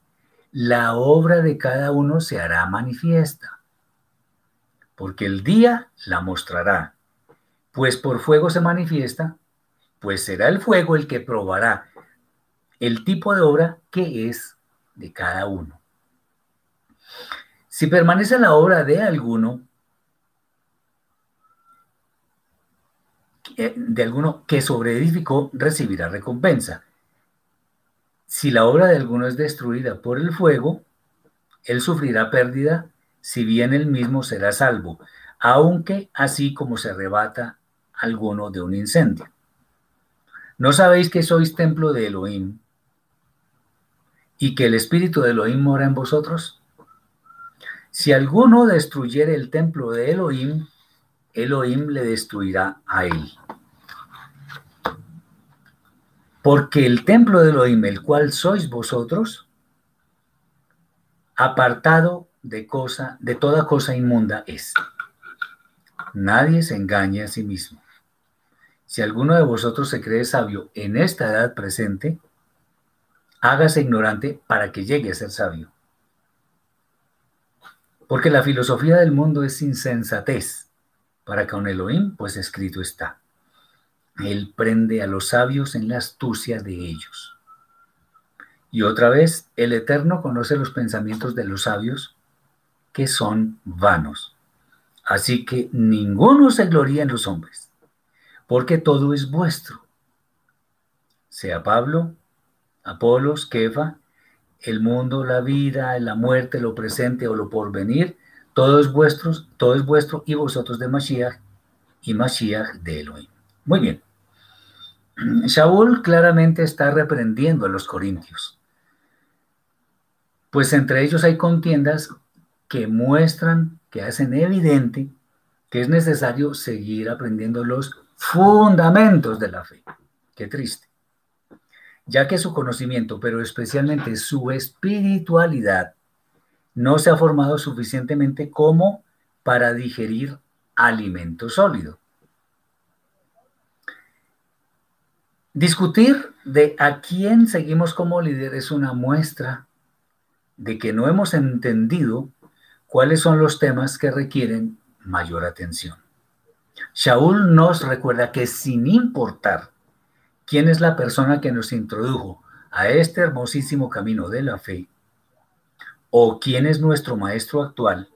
la obra de cada uno se hará manifiesta, porque el día la mostrará, pues por fuego se manifiesta, pues será el fuego el que probará el tipo de obra que es de cada uno. Si permanece la obra de alguno, eh, de alguno que sobreedificó, recibirá recompensa. Si la obra de alguno es destruida por el fuego, él sufrirá pérdida, si bien él mismo será salvo, aunque así como se arrebata alguno de un incendio. ¿No sabéis que sois templo de Elohim y que el espíritu de Elohim mora en vosotros? Si alguno destruyere el templo de Elohim, Elohim le destruirá a él. Porque el templo de Elohim, el cual sois vosotros, apartado de cosa, de toda cosa inmunda es. Nadie se engañe a sí mismo. Si alguno de vosotros se cree sabio en esta edad presente, hágase ignorante para que llegue a ser sabio. Porque la filosofía del mundo es insensatez. Para con Elohim, pues escrito está. Él prende a los sabios en la astucia de ellos. Y otra vez, el Eterno conoce los pensamientos de los sabios, que son vanos. Así que ninguno se gloría en los hombres, porque todo es vuestro. Sea Pablo, Apolos, Kefa, el mundo, la vida, la muerte, lo presente o lo porvenir, todo es vuestro, todo es vuestro y vosotros de Mashiach y Mashiach de Elohim. Muy bien. Shaul claramente está reprendiendo a los corintios, pues entre ellos hay contiendas que muestran, que hacen evidente que es necesario seguir aprendiendo los fundamentos de la fe. Qué triste. Ya que su conocimiento, pero especialmente su espiritualidad, no se ha formado suficientemente como para digerir alimento sólido. Discutir de a quién seguimos como líder es una muestra de que no hemos entendido cuáles son los temas que requieren mayor atención. Shaul nos recuerda que sin importar quién es la persona que nos introdujo a este hermosísimo camino de la fe, o quién es nuestro maestro actual,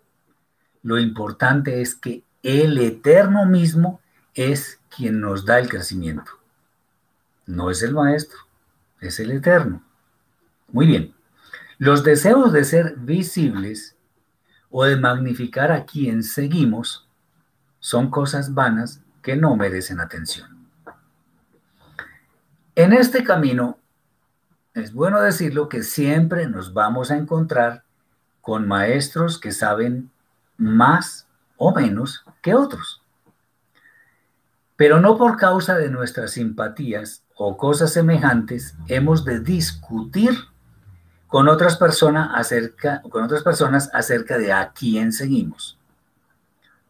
lo importante es que el eterno mismo es quien nos da el crecimiento. No es el maestro, es el eterno. Muy bien. Los deseos de ser visibles o de magnificar a quien seguimos son cosas vanas que no merecen atención. En este camino, es bueno decirlo que siempre nos vamos a encontrar con maestros que saben más o menos que otros. Pero no por causa de nuestras simpatías o cosas semejantes hemos de discutir con otras personas acerca, con otras personas acerca de a quién seguimos.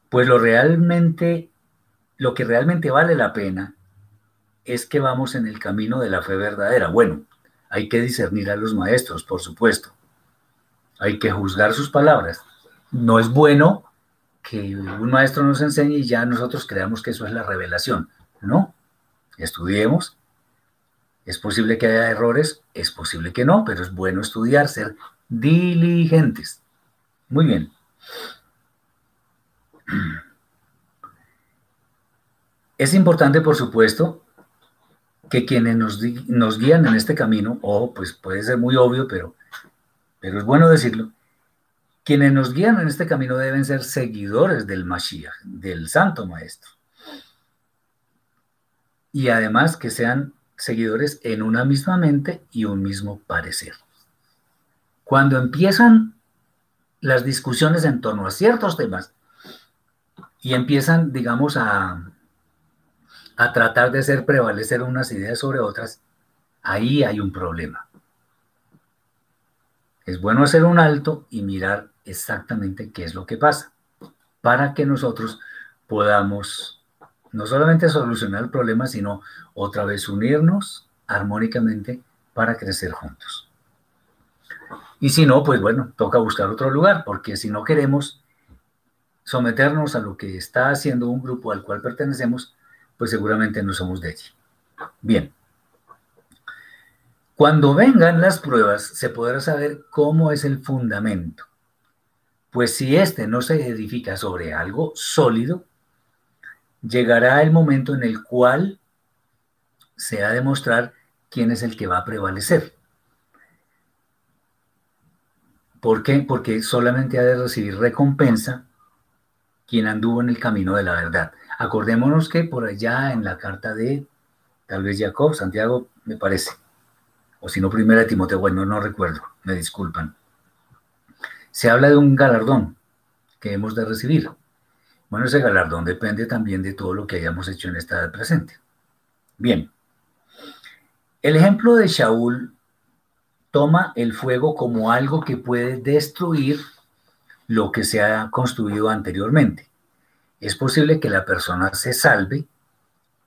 Pues lo realmente, lo que realmente vale la pena es que vamos en el camino de la fe verdadera. Bueno, hay que discernir a los maestros, por supuesto. Hay que juzgar sus palabras. No es bueno que un maestro nos enseñe y ya nosotros creamos que eso es la revelación. No, estudiemos. Es posible que haya errores, es posible que no, pero es bueno estudiar, ser diligentes. Muy bien. Es importante, por supuesto, que quienes nos, nos, guían en este camino, o pues puede ser muy obvio, pero, pero es bueno decirlo, quienes nos guían en este camino deben ser seguidores del Mashiach, del Santo Maestro. Y además que sean seguidores en una misma mente y un mismo parecer. Cuando empiezan las discusiones en torno a ciertos temas y empiezan, digamos, a, a tratar de hacer prevalecer unas ideas sobre otras, ahí hay un problema. Es bueno hacer un alto y mirar exactamente qué es lo que pasa, para que nosotros podamos no solamente solucionar el problema, sino otra vez unirnos armónicamente para crecer juntos. Y si no, pues bueno, toca buscar otro lugar, porque si no queremos someternos a lo que está haciendo un grupo al cual pertenecemos, pues seguramente no somos de allí. Bien. Cuando vengan las pruebas, se podrá saber cómo es el fundamento. Pues si éste no se edifica sobre algo sólido, llegará el momento en el cual se ha de mostrar quién es el que va a prevalecer. ¿Por qué? Porque solamente ha de recibir recompensa quien anduvo en el camino de la verdad. Acordémonos que por allá en la carta de tal vez Jacob, Santiago, me parece, o si no, primera de Timoteo, bueno, no recuerdo, me disculpan. Se habla de un galardón que hemos de recibir. Bueno, ese galardón depende también de todo lo que hayamos hecho en esta edad presente. Bien, el ejemplo de Shaul toma el fuego como algo que puede destruir lo que se ha construido anteriormente es posible que la persona se salve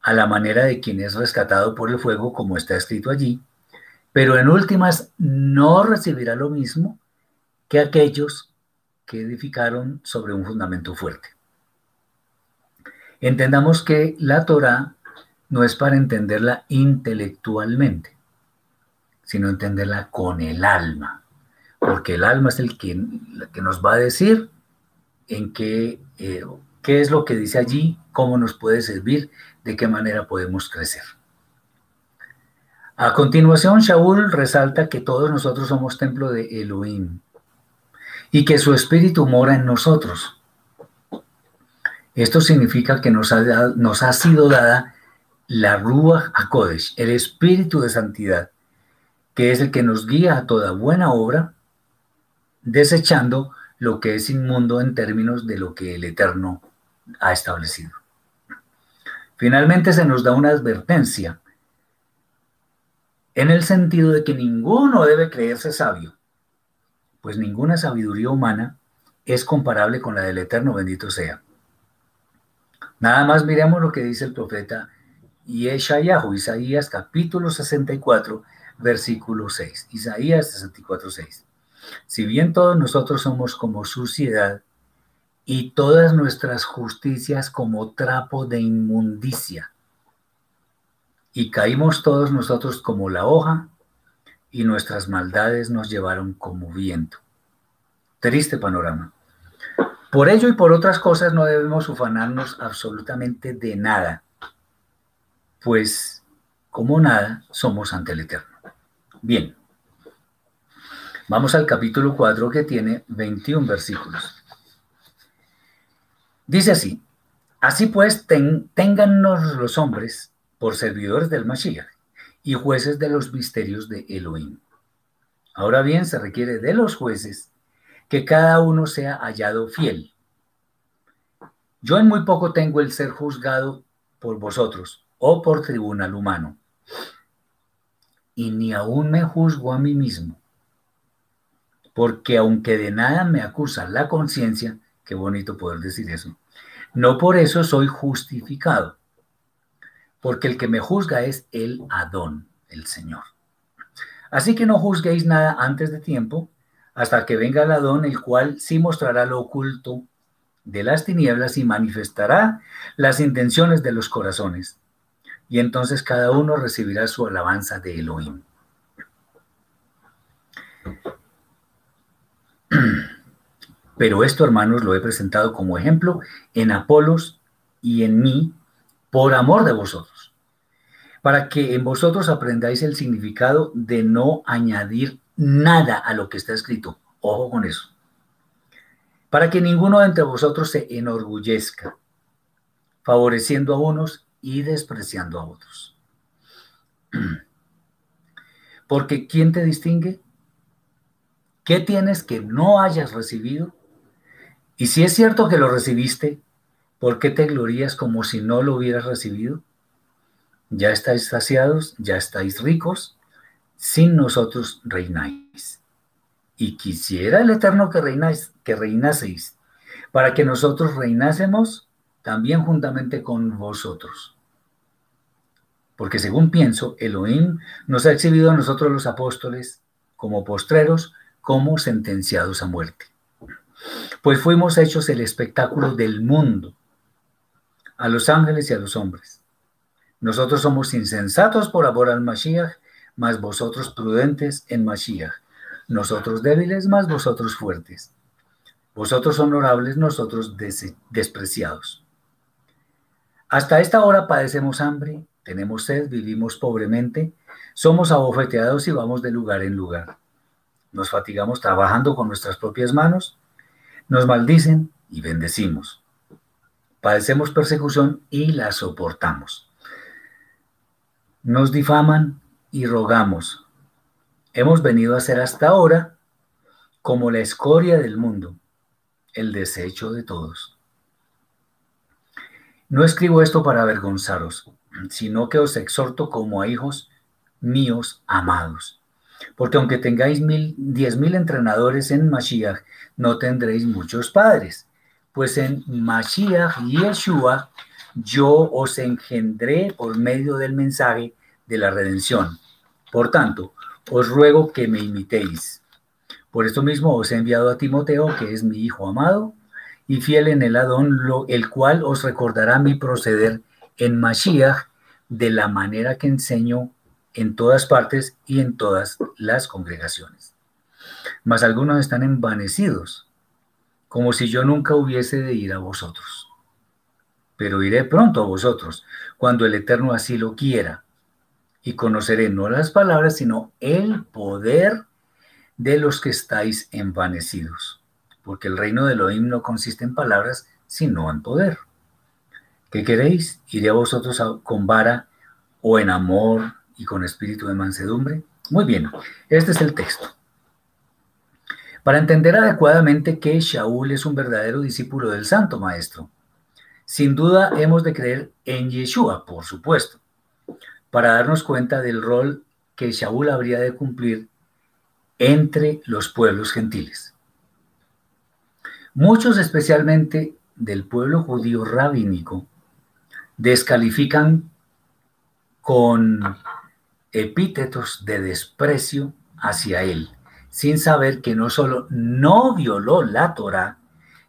a la manera de quien es rescatado por el fuego, como está escrito allí, pero en últimas no recibirá lo mismo que aquellos que edificaron sobre un fundamento fuerte. Entendamos que la Torah no es para entenderla intelectualmente, sino entenderla con el alma, porque el alma es el que, que nos va a decir en qué eh, qué es lo que dice allí, cómo nos puede servir, de qué manera podemos crecer. A continuación, Shaul resalta que todos nosotros somos templo de Elohim y que su espíritu mora en nosotros. Esto significa que nos ha, sido dada la Ruach HaKodesh, el espíritu de santidad, que es el que nos guía a toda buena obra, desechando lo que es inmundo en términos de lo que el Eterno ha establecido. Finalmente se nos da una advertencia en el sentido de que ninguno debe creerse sabio, pues ninguna sabiduría humana es comparable con la del Eterno, bendito sea. Nada más miremos lo que dice el profeta Yeshayahu, Isaías capítulo 64, versículo 6. Isaías 64, 6. Si bien todos nosotros somos como suciedad y todas nuestras justicias como trapo de inmundicia, y caímos todos nosotros como la hoja, y nuestras maldades nos llevaron como viento. Triste panorama. Por ello y por otras cosas no debemos ufanarnos absolutamente de nada, pues como nada somos ante el Eterno. Bien, vamos al capítulo 4 que tiene 21 versículos. Dice así, así pues ten, téngannos los hombres por servidores del Mashiach y jueces de los misterios de Elohim. Ahora bien, se requiere de los jueces que cada uno sea hallado fiel. Yo en muy poco tengo el ser juzgado por vosotros o por tribunal humano, y ni aún me juzgo a mí mismo, porque aunque de nada me acusa la conciencia, qué bonito poder decir eso, no por eso soy justificado porque el que me juzga es el Adón, el Señor. Así que no juzguéis nada antes de tiempo, hasta que venga el Adón, el cual sí mostrará lo oculto de las tinieblas y manifestará las intenciones de los corazones. Y entonces cada uno recibirá su alabanza de Elohim. Pero esto, hermanos, lo he presentado como ejemplo en Apolos y en mí por amor de vosotros para que en vosotros aprendáis el significado de no añadir nada a lo que está escrito. Ojo con eso. Para que ninguno de entre vosotros se enorgullezca, favoreciendo a unos y despreciando a otros. Porque ¿quién te distingue? ¿Qué tienes que no hayas recibido? Y si es cierto que lo recibiste, ¿por qué te glorías como si no lo hubieras recibido? ya estáis saciados, ya estáis ricos, sin nosotros reináis. Y quisiera el Eterno que reináis, que reinaseis, para que nosotros reinásemos también juntamente con vosotros. Porque según pienso, Elohim nos ha exhibido a nosotros los apóstoles como postreros, como sentenciados a muerte. Pues fuimos hechos el espectáculo del mundo, a los ángeles y a los hombres. Nosotros somos insensatos por amor al Mashiach, mas vosotros prudentes en Mashiach. Nosotros débiles, mas vosotros fuertes. Vosotros honorables, nosotros despreciados. Hasta esta hora padecemos hambre, tenemos sed, vivimos pobremente, somos abofeteados y vamos de lugar en lugar. Nos fatigamos trabajando con nuestras propias manos, nos maldicen y bendecimos. Padecemos persecución y la soportamos. Nos difaman y rogamos. Hemos venido a ser hasta ahora como la escoria del mundo, el desecho de todos. No escribo esto para avergonzaros, sino que os exhorto como a hijos míos amados. Porque aunque tengáis mil, diez mil entrenadores en Mashiach, no tendréis muchos padres. Pues en Mashiach y Yeshua yo os engendré por medio del mensaje de la redención. Por tanto, os ruego que me imitéis. Por esto mismo os he enviado a Timoteo, que es mi hijo amado y fiel en el Adón, el cual os recordará mi proceder en Mashiach de la manera que enseño en todas partes y en todas las congregaciones. Mas algunos están envanecidos, como si yo nunca hubiese de ir a vosotros pero iré pronto a vosotros, cuando el Eterno así lo quiera, y conoceré no las palabras, sino el poder de los que estáis envanecidos, porque el reino de Elohim no consiste en palabras, sino en poder. ¿Qué queréis? ¿Iré a vosotros con vara o en amor y con espíritu de mansedumbre? Muy bien, este es el texto. Para entender adecuadamente que Shaul es un verdadero discípulo del Santo Maestro, sin duda hemos de creer en Yeshua, por supuesto, para darnos cuenta del rol que Shaul habría de cumplir entre los pueblos gentiles. Muchos, especialmente del pueblo judío rabínico, descalifican con epítetos de desprecio hacia él, sin saber que no solo no violó la Torá,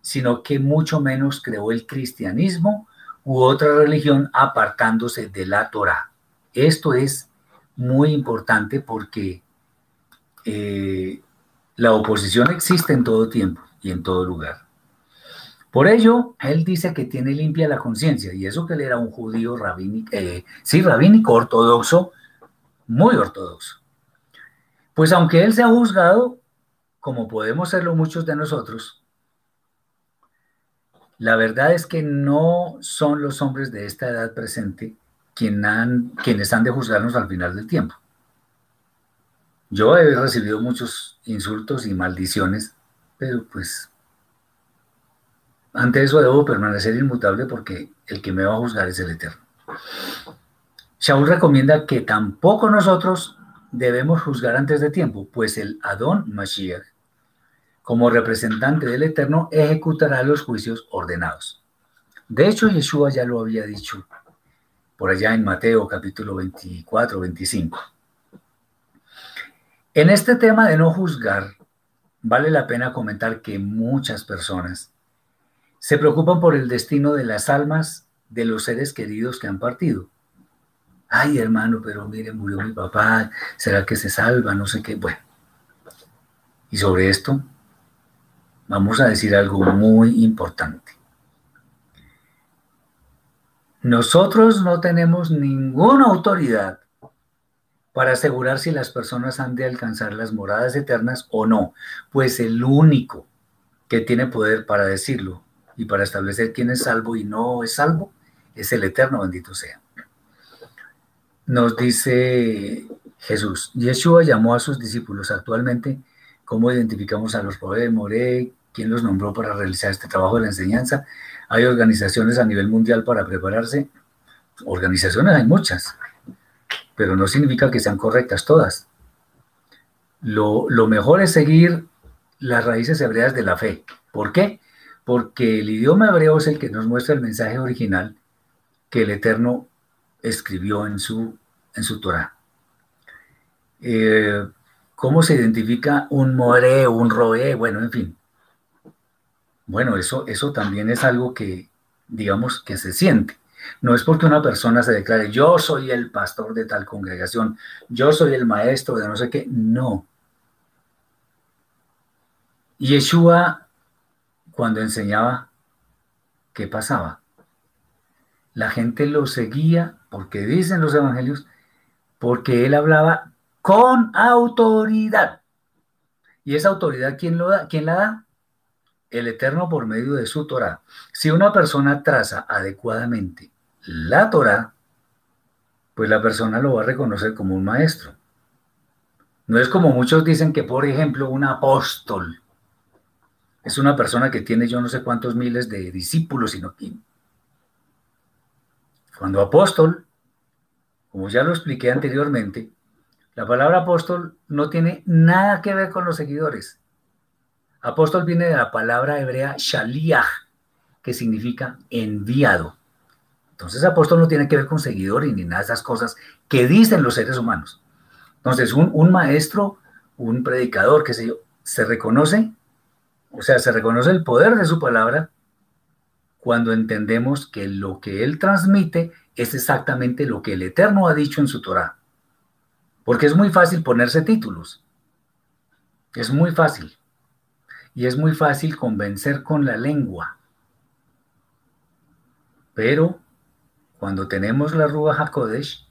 sino que mucho menos creó el cristianismo u otra religión apartándose de la Torá. Esto es muy importante porque eh, la oposición existe en todo tiempo y en todo lugar. Por ello, él dice que tiene limpia la conciencia, y eso que él era un judío rabínico, eh, sí, rabínico ortodoxo, muy ortodoxo. Pues aunque él se ha juzgado, como podemos serlo muchos de nosotros, la verdad es que no son los hombres de esta edad presente quienes han de juzgarnos al final del tiempo. Yo he recibido muchos insultos y maldiciones, pero pues ante eso debo permanecer inmutable porque el que me va a juzgar es el Eterno. Shaul recomienda que tampoco nosotros debemos juzgar antes de tiempo, pues el Adón Mashiach, como representante del Eterno, ejecutará los juicios ordenados. De hecho, Yeshua ya lo había dicho por allá en Mateo capítulo 24, 25. En este tema de no juzgar, vale la pena comentar que muchas personas se preocupan por el destino de las almas de los seres queridos que han partido. Ay, hermano, pero mire, murió mi papá, ¿será que se salva? No sé qué. Bueno, y sobre esto vamos a decir algo muy importante. Nosotros no tenemos ninguna autoridad para asegurar si las personas han de alcanzar las moradas eternas o no, pues el único que tiene poder para decirlo y para establecer quién es salvo y no es salvo, es el Eterno, bendito sea. Nos dice Jesús, Yeshua llamó a sus discípulos actualmente, ¿cómo identificamos a los pobres de Moré? ¿Quién los nombró para realizar este trabajo de la enseñanza? Hay organizaciones a nivel mundial para prepararse. Organizaciones hay muchas, pero no significa que sean correctas todas. Lo, lo mejor es seguir las raíces hebreas de la fe. ¿Por qué? porque el idioma hebreo es el que nos muestra el mensaje original que el Eterno escribió en su, en su Torah. Eh, ¿Cómo se identifica un more, un roe? Bueno, en fin. Bueno, eso, eso también es algo que, digamos, que se siente. No es porque una persona se declare, yo soy el pastor de tal congregación, yo soy el maestro de no sé qué. No. Yeshua cuando enseñaba, ¿qué pasaba? La gente lo seguía, porque dicen los evangelios, porque él hablaba con autoridad. ¿Y esa autoridad quién, lo da? quién la da? El Eterno por medio de su Torah. Si una persona traza adecuadamente la Torah, pues la persona lo va a reconocer como un maestro. No es como muchos dicen que, por ejemplo, un apóstol es una persona que tiene yo no sé cuántos miles de discípulos, sino que cuando apóstol, como ya lo expliqué anteriormente, la palabra apóstol no tiene nada que ver con los seguidores. Apóstol viene de la palabra hebrea shaliach, que significa enviado. Entonces apóstol no tiene que ver con seguidores ni nada de esas cosas que dicen los seres humanos. Entonces un, un maestro, un predicador, qué sé yo, se reconoce o sea, se reconoce el poder de su palabra cuando entendemos que lo que él transmite es exactamente lo que el Eterno ha dicho en su Torah. Porque es muy fácil ponerse títulos. Es muy fácil. Y es muy fácil convencer con la lengua. Pero cuando tenemos la Ruach HaKodesh,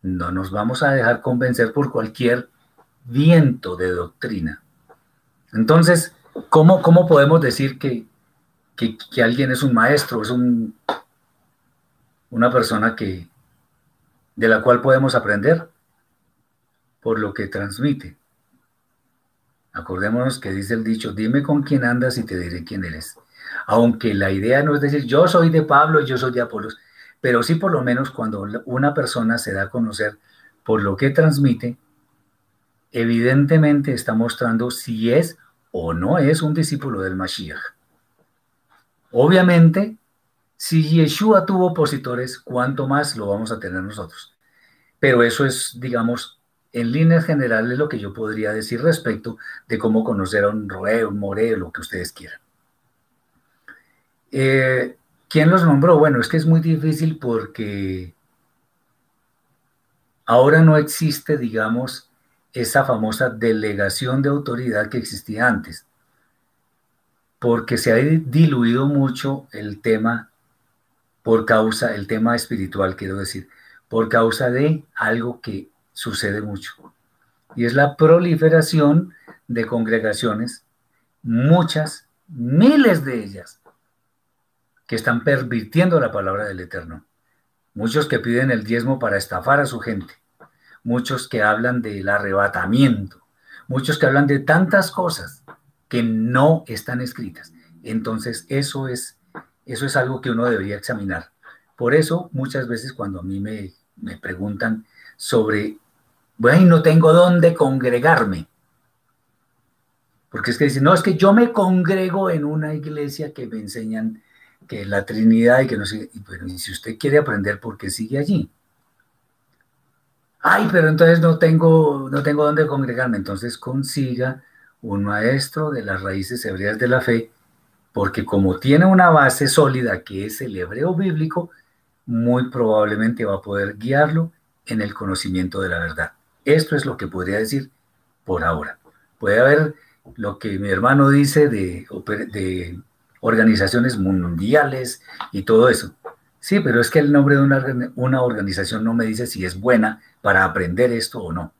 no nos vamos a dejar convencer por cualquier viento de doctrina. Entonces, ¿Cómo, cómo podemos decir que, que, alguien es un maestro, es un, una persona que, de la cual podemos aprender? Por lo que transmite. Acordémonos que dice el dicho, dime con quién andas y te diré quién eres. Aunque la idea no es decir, yo soy de Pablo yo soy de Apolos, pero sí por lo menos cuando una persona se da a conocer por lo que transmite, evidentemente está mostrando si es o no es un discípulo del Mashiach. Obviamente, si Yeshua tuvo opositores, ¿cuánto más lo vamos a tener nosotros? Pero eso es, digamos, en líneas generales lo que yo podría decir respecto de cómo conocer a un Roe, un More, lo que ustedes quieran. Eh, ¿Quién los nombró? Bueno, es que es muy difícil porque ahora no existe, digamos, esa famosa delegación de autoridad que existía antes, porque se ha diluido mucho el tema por causa, el tema espiritual, quiero decir, por causa de algo que sucede mucho, y es la proliferación de congregaciones, muchas, miles de ellas, que están pervirtiendo la palabra del Eterno. Muchos que piden el diezmo para estafar a su gente, muchos que hablan del arrebatamiento, muchos que hablan de tantas cosas que no están escritas. Entonces, eso es, eso es algo que uno debería examinar. Por eso, muchas veces cuando a mí me, me preguntan sobre, bueno, no tengo dónde congregarme. Porque es que dicen, no, es que yo me congrego en una iglesia que me enseñan que la Trinidad y que no sé, pero y si usted quiere aprender, ¿por qué sigue allí? Ay, pero entonces no tengo, no tengo dónde congregarme. Entonces consiga un maestro de las raíces hebreas de la fe, porque como tiene una base sólida que es el hebreo bíblico, muy probablemente va a poder guiarlo en el conocimiento de la verdad. Esto es lo que podría decir por ahora. Puede haber lo que mi hermano dice de, organizaciones mundiales y todo eso. Sí, pero es que el nombre de una organización no me dice si es buena para aprender esto o no.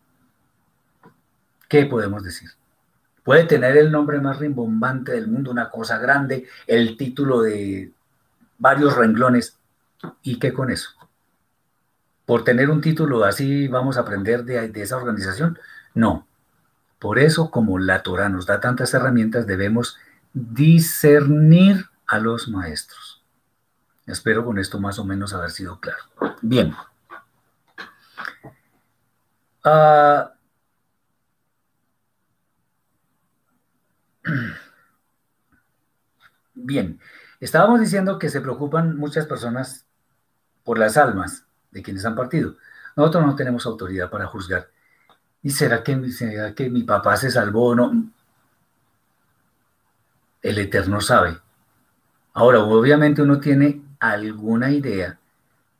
¿Qué podemos decir? Puede tener el nombre más rimbombante del mundo, una cosa grande, el título de varios renglones. ¿Y qué con eso? por tener un título así vamos a aprender de, esa organización. No. Por eso, como la Torah nos da tantas herramientas, debemos discernir a los maestros. Espero con esto más o menos haber sido claro. Bien. Ah, bien, estábamos diciendo que se preocupan muchas personas por las almas de quienes han partido. Nosotros no tenemos autoridad para juzgar. ¿Y será que, será que mi papá se salvó o no? El Eterno sabe. Ahora, obviamente uno tiene alguna idea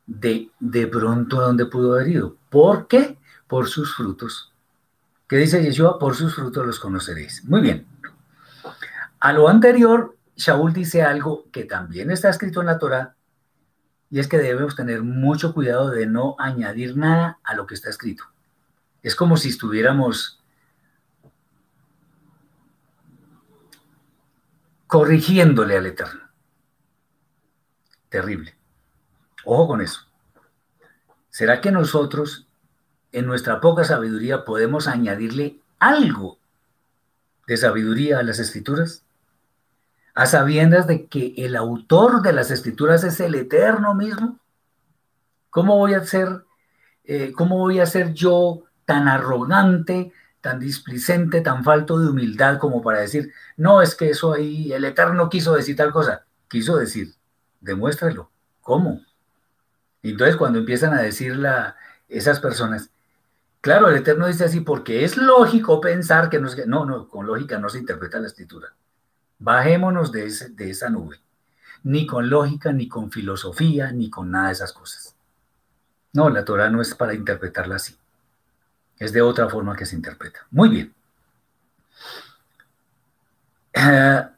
de de pronto a dónde pudo haber ido. ¿Por qué? Por sus frutos. ¿Qué dice Yeshua? Por sus frutos los conoceréis. Muy bien. A lo anterior, Shaul dice algo que también está escrito en la Torah y es que debemos tener mucho cuidado de no añadir nada a lo que está escrito. Es como si estuviéramos corrigiéndole al Eterno. Terrible. Ojo con eso. ¿Será que nosotros, en nuestra poca sabiduría, podemos añadirle algo de sabiduría a las escrituras? A sabiendas de que el autor de las escrituras es el eterno mismo? ¿Cómo voy a ser, eh, cómo voy a ser yo tan arrogante, tan displicente, tan falto de humildad como para decir, no, es que eso ahí, el eterno quiso decir tal cosa? Quiso decir, demuéstralo. ¿Cómo? entonces cuando empiezan a decir esas personas, claro, el eterno dice así, porque es lógico pensar que no, no, no, con lógica no se interpreta la escritura. Bajémonos de, esa nube. Ni con lógica, ni con filosofía, ni con nada de esas cosas. No, la Torah no es para interpretarla así. Es de otra forma que se interpreta. Muy bien.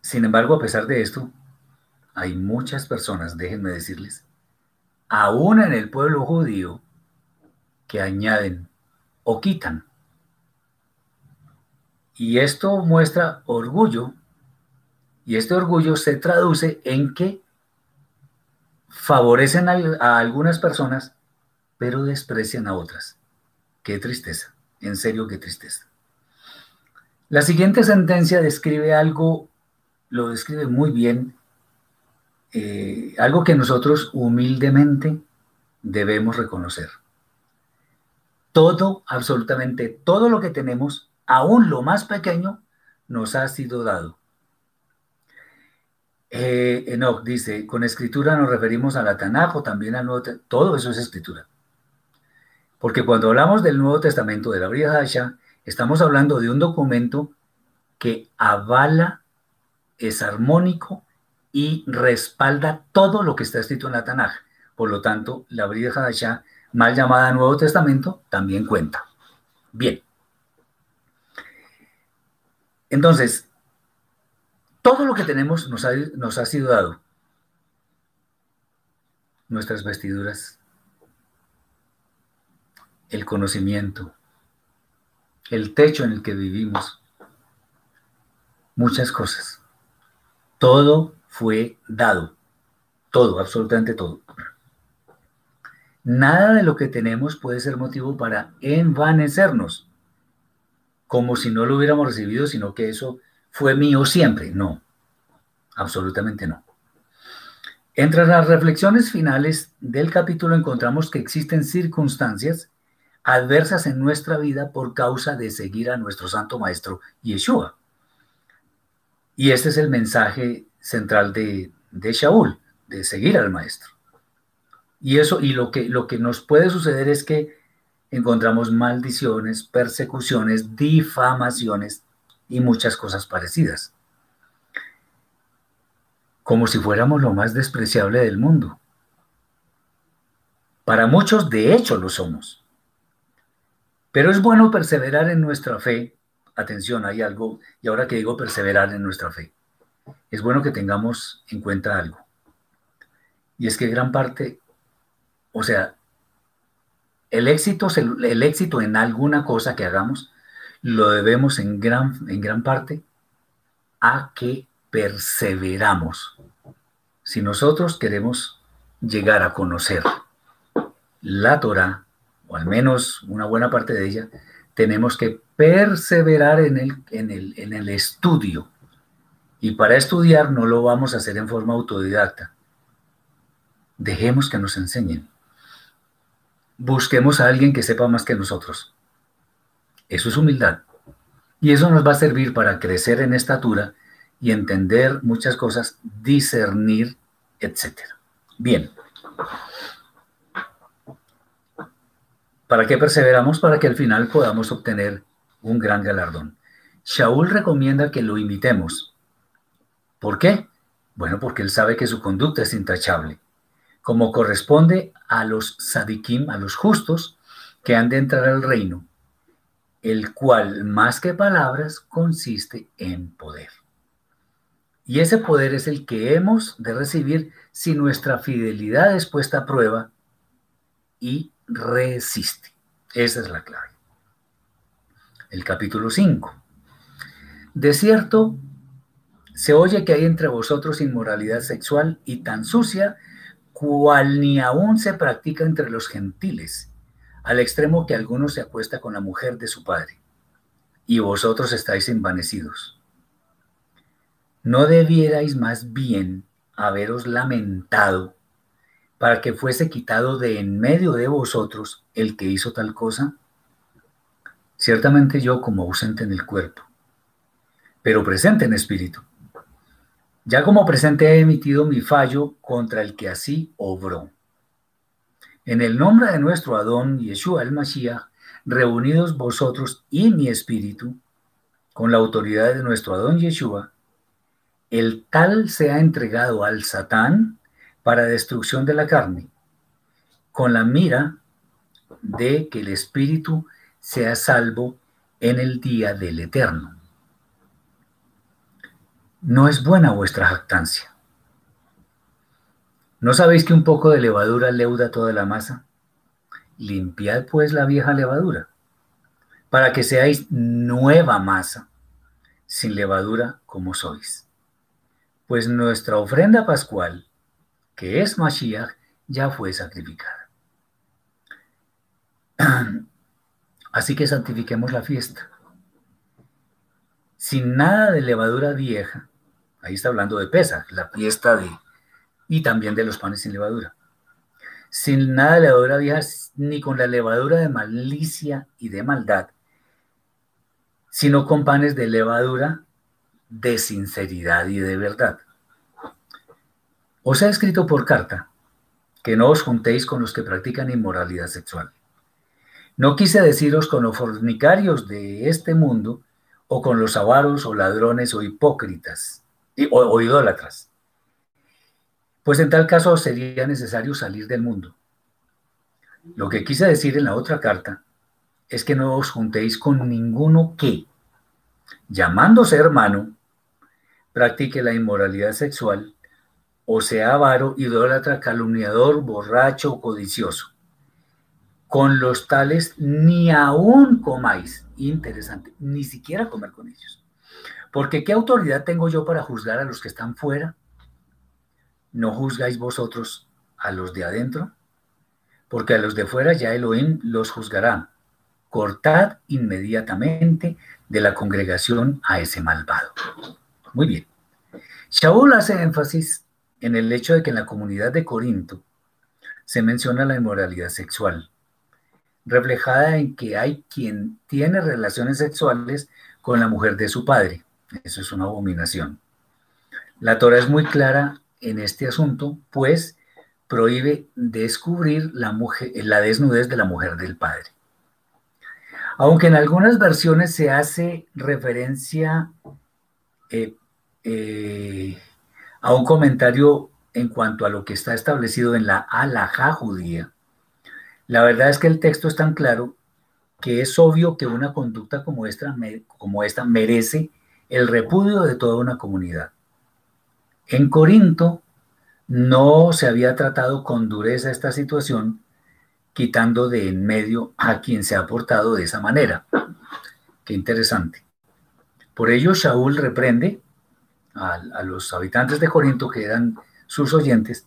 Sin embargo, a pesar de esto, hay muchas personas, déjenme decirles, aún en el pueblo judío, que añaden o quitan y esto muestra orgullo, y este orgullo se traduce en que favorecen a, algunas personas, pero desprecian a otras. Qué tristeza, en serio qué tristeza. La siguiente sentencia describe algo, lo describe muy bien, eh, algo que nosotros humildemente debemos reconocer. Todo, absolutamente todo lo que tenemos, aún lo más pequeño, nos ha sido dado. Eh, Enoch dice, con escritura nos referimos a la Tanaj o también al Nuevo Testamento. Todo eso es escritura. Porque cuando hablamos del Nuevo Testamento, de la Bria Hasha, estamos hablando de un documento que avala, es armónico y respalda todo lo que está escrito en la Tanaj. Por lo tanto, la Bria Hadashah, mal llamada Nuevo Testamento, también cuenta. Bien. Entonces, todo lo que tenemos nos ha, nos ha sido dado. Nuestras vestiduras, el conocimiento, el techo en el que vivimos, muchas cosas. Todo fue dado. Todo, absolutamente todo. Nada de lo que tenemos puede ser motivo para envanecernos, como si no lo hubiéramos recibido, sino que eso fue mío siempre. No, absolutamente no. Entre las reflexiones finales del capítulo encontramos que existen circunstancias adversas en nuestra vida por causa de seguir a nuestro Santo Maestro Yeshua. Y este es el mensaje central de, de Shaul, de seguir al Maestro. Y eso, y lo que, lo que nos puede suceder es que encontramos maldiciones, persecuciones, difamaciones y muchas cosas parecidas. Como si fuéramos lo más despreciable del mundo. Para muchos, de hecho, lo somos. Pero es bueno perseverar en nuestra fe. Atención, hay algo, y ahora que digo perseverar en nuestra fe, es bueno que tengamos en cuenta algo. Y es que gran parte, o sea, el éxito, el éxito en alguna cosa que hagamos lo debemos en gran, en gran parte a que perseveramos. Si nosotros queremos llegar a conocer la Torah, o al menos una buena parte de ella, tenemos que perseverar en el, en el, en el estudio. Y para estudiar no lo vamos a hacer en forma autodidacta. Dejemos que nos enseñen. Busquemos a alguien que sepa más que nosotros. Eso es humildad. Y eso nos va a servir para crecer en estatura y entender muchas cosas, discernir, etc. Bien. ¿Para qué perseveramos? Para que al final podamos obtener un gran galardón. Shaul recomienda que lo imitemos. ¿Por qué? Bueno, porque él sabe que su conducta es intachable, como corresponde a los sadikim, a los justos, que han de entrar al reino, el cual más que palabras consiste en poder. Y ese poder es el que hemos de recibir si nuestra fidelidad es puesta a prueba y resiste. Esa es la clave. El capítulo 5. De cierto, se oye que hay entre vosotros inmoralidad sexual y tan sucia cual ni aún se practica entre los gentiles, al extremo que alguno se acuesta con la mujer de su padre, y vosotros estáis envanecidos. ¿No debierais más bien haberos lamentado para que fuese quitado de en medio de vosotros el que hizo tal cosa? Ciertamente yo como ausente en el cuerpo, pero presente en espíritu. Ya como presente he emitido mi fallo contra el que así obró. En el nombre de nuestro Adón Yeshua el Mashiach, reunidos vosotros y mi espíritu, con la autoridad de nuestro Adón Yeshua, el tal se ha entregado al Satán para destrucción de la carne, con la mira de que el espíritu sea salvo en el día del eterno. No es buena vuestra jactancia. ¿No sabéis que un poco de levadura leuda toda la masa? Limpiad pues la vieja levadura, para que seáis nueva masa, sin levadura como sois. Pues nuestra ofrenda pascual que es Mashiach, ya fue sacrificada. Así que santifiquemos la fiesta. Sin nada de levadura vieja, ahí está hablando de pesa, la fiesta de, y también de los panes sin levadura. sin nada de levadura vieja, ni con la levadura de malicia y de maldad, sino con panes de levadura de sinceridad y de verdad. Os ha escrito por carta que no os juntéis con los que practican inmoralidad sexual. No quise deciros con los fornicarios de este mundo, o con los avaros, o ladrones, o hipócritas, o, o idólatras. Pues en tal caso sería necesario salir del mundo. Lo que quise decir en la otra carta es que no os juntéis con ninguno que, llamándose hermano, practique la inmoralidad sexual, o sea avaro, idólatra, calumniador, borracho o codicioso. Con los tales ni aún comáis. Interesante, ni siquiera comer con ellos. Porque ¿qué autoridad tengo yo para juzgar a los que están fuera? ¿No juzgáis vosotros a los de adentro? Porque a los de fuera ya Elohim los juzgará. Cortad inmediatamente de la congregación a ese malvado. Muy bien. Shaul hace énfasis en el hecho de que en la comunidad de Corinto se menciona la inmoralidad sexual, reflejada en que hay quien tiene relaciones sexuales con la mujer de su padre. Eso es una abominación. La Torah es muy clara en este asunto, pues prohíbe descubrir la, mujer, la desnudez de la mujer del padre. Aunque en algunas versiones se hace referencia eh, eh, a un comentario en cuanto a lo que está establecido en la alajá judía, la verdad es que el texto es tan claro que es obvio que una conducta como esta, como esta merece el repudio de toda una comunidad. En Corinto no se había tratado con dureza esta situación, quitando de en medio a quien se ha portado de esa manera. Qué interesante. Por ello, Shaul reprende a, los habitantes de Corinto, que eran sus oyentes,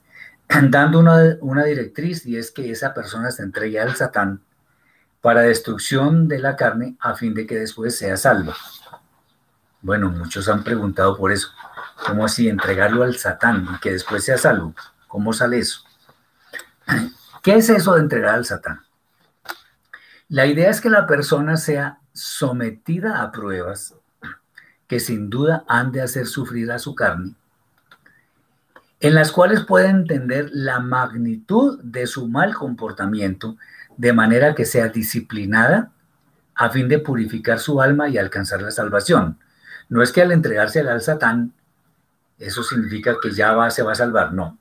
dando una, una, directriz y es que esa persona se entregue al Satán para destrucción de la carne a fin de que después sea salva. Bueno, muchos han preguntado por eso. ¿Cómo así entregarlo al Satán y que después sea salvo? ¿Cómo sale eso? ¿Qué es eso de entregar al Satán? La idea es que la persona sea sometida a pruebas que sin duda han de hacer sufrir a su carne, en las cuales puede entender la magnitud de su mal comportamiento de manera que sea disciplinada a fin de purificar su alma y alcanzar la salvación. No es que al entregarse al Satán, eso significa que ya va, se va a salvar, no.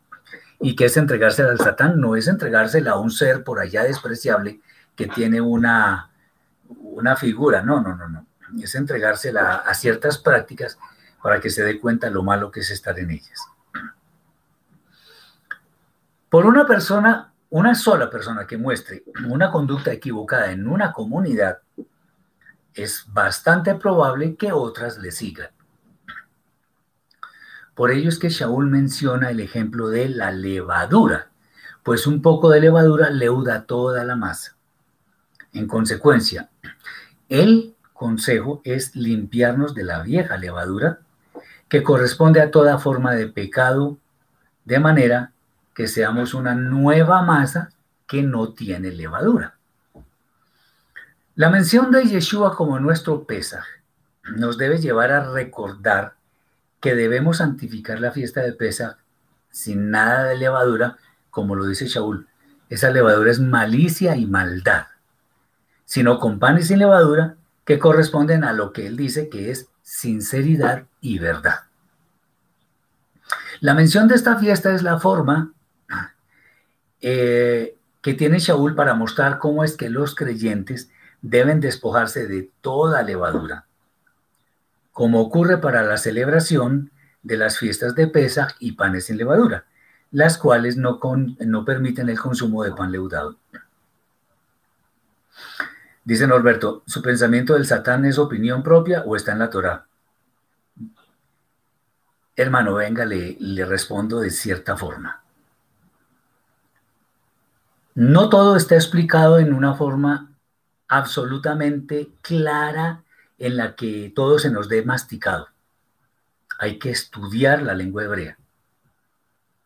¿Y qué es entregarse al Satán? No es entregársela a un ser por allá despreciable que tiene una, una figura, no, no, no, no es entregársela a ciertas prácticas para que se dé cuenta lo malo que es estar en ellas. Por una persona, una sola persona que muestre una conducta equivocada en una comunidad, es bastante probable que otras le sigan. Por ello es que Shaul menciona el ejemplo de la levadura, pues un poco de levadura leuda toda la masa. En consecuencia, él consejo es limpiarnos de la vieja levadura que corresponde a toda forma de pecado, de manera que seamos una nueva masa que no tiene levadura. La mención de Yeshua como nuestro Pesaj nos debe llevar a recordar que debemos santificar la fiesta de Pesaj sin nada de levadura, como lo dice Shaul. Esa levadura es malicia y maldad, sino con pan y sin levadura, que corresponden a lo que él dice que es sinceridad y verdad. La mención de esta fiesta es la forma eh, que tiene Shaul para mostrar cómo es que los creyentes deben despojarse de toda levadura, como ocurre para la celebración de las fiestas de Pesach y panes sin levadura, las cuales no, no permiten el consumo de pan leudado. Dice Norberto, ¿su pensamiento del Satán es opinión propia o está en la Torah? Hermano, venga, le respondo de cierta forma. No todo está explicado en una forma absolutamente clara en la que todo se nos dé masticado. Hay que estudiar la lengua hebrea.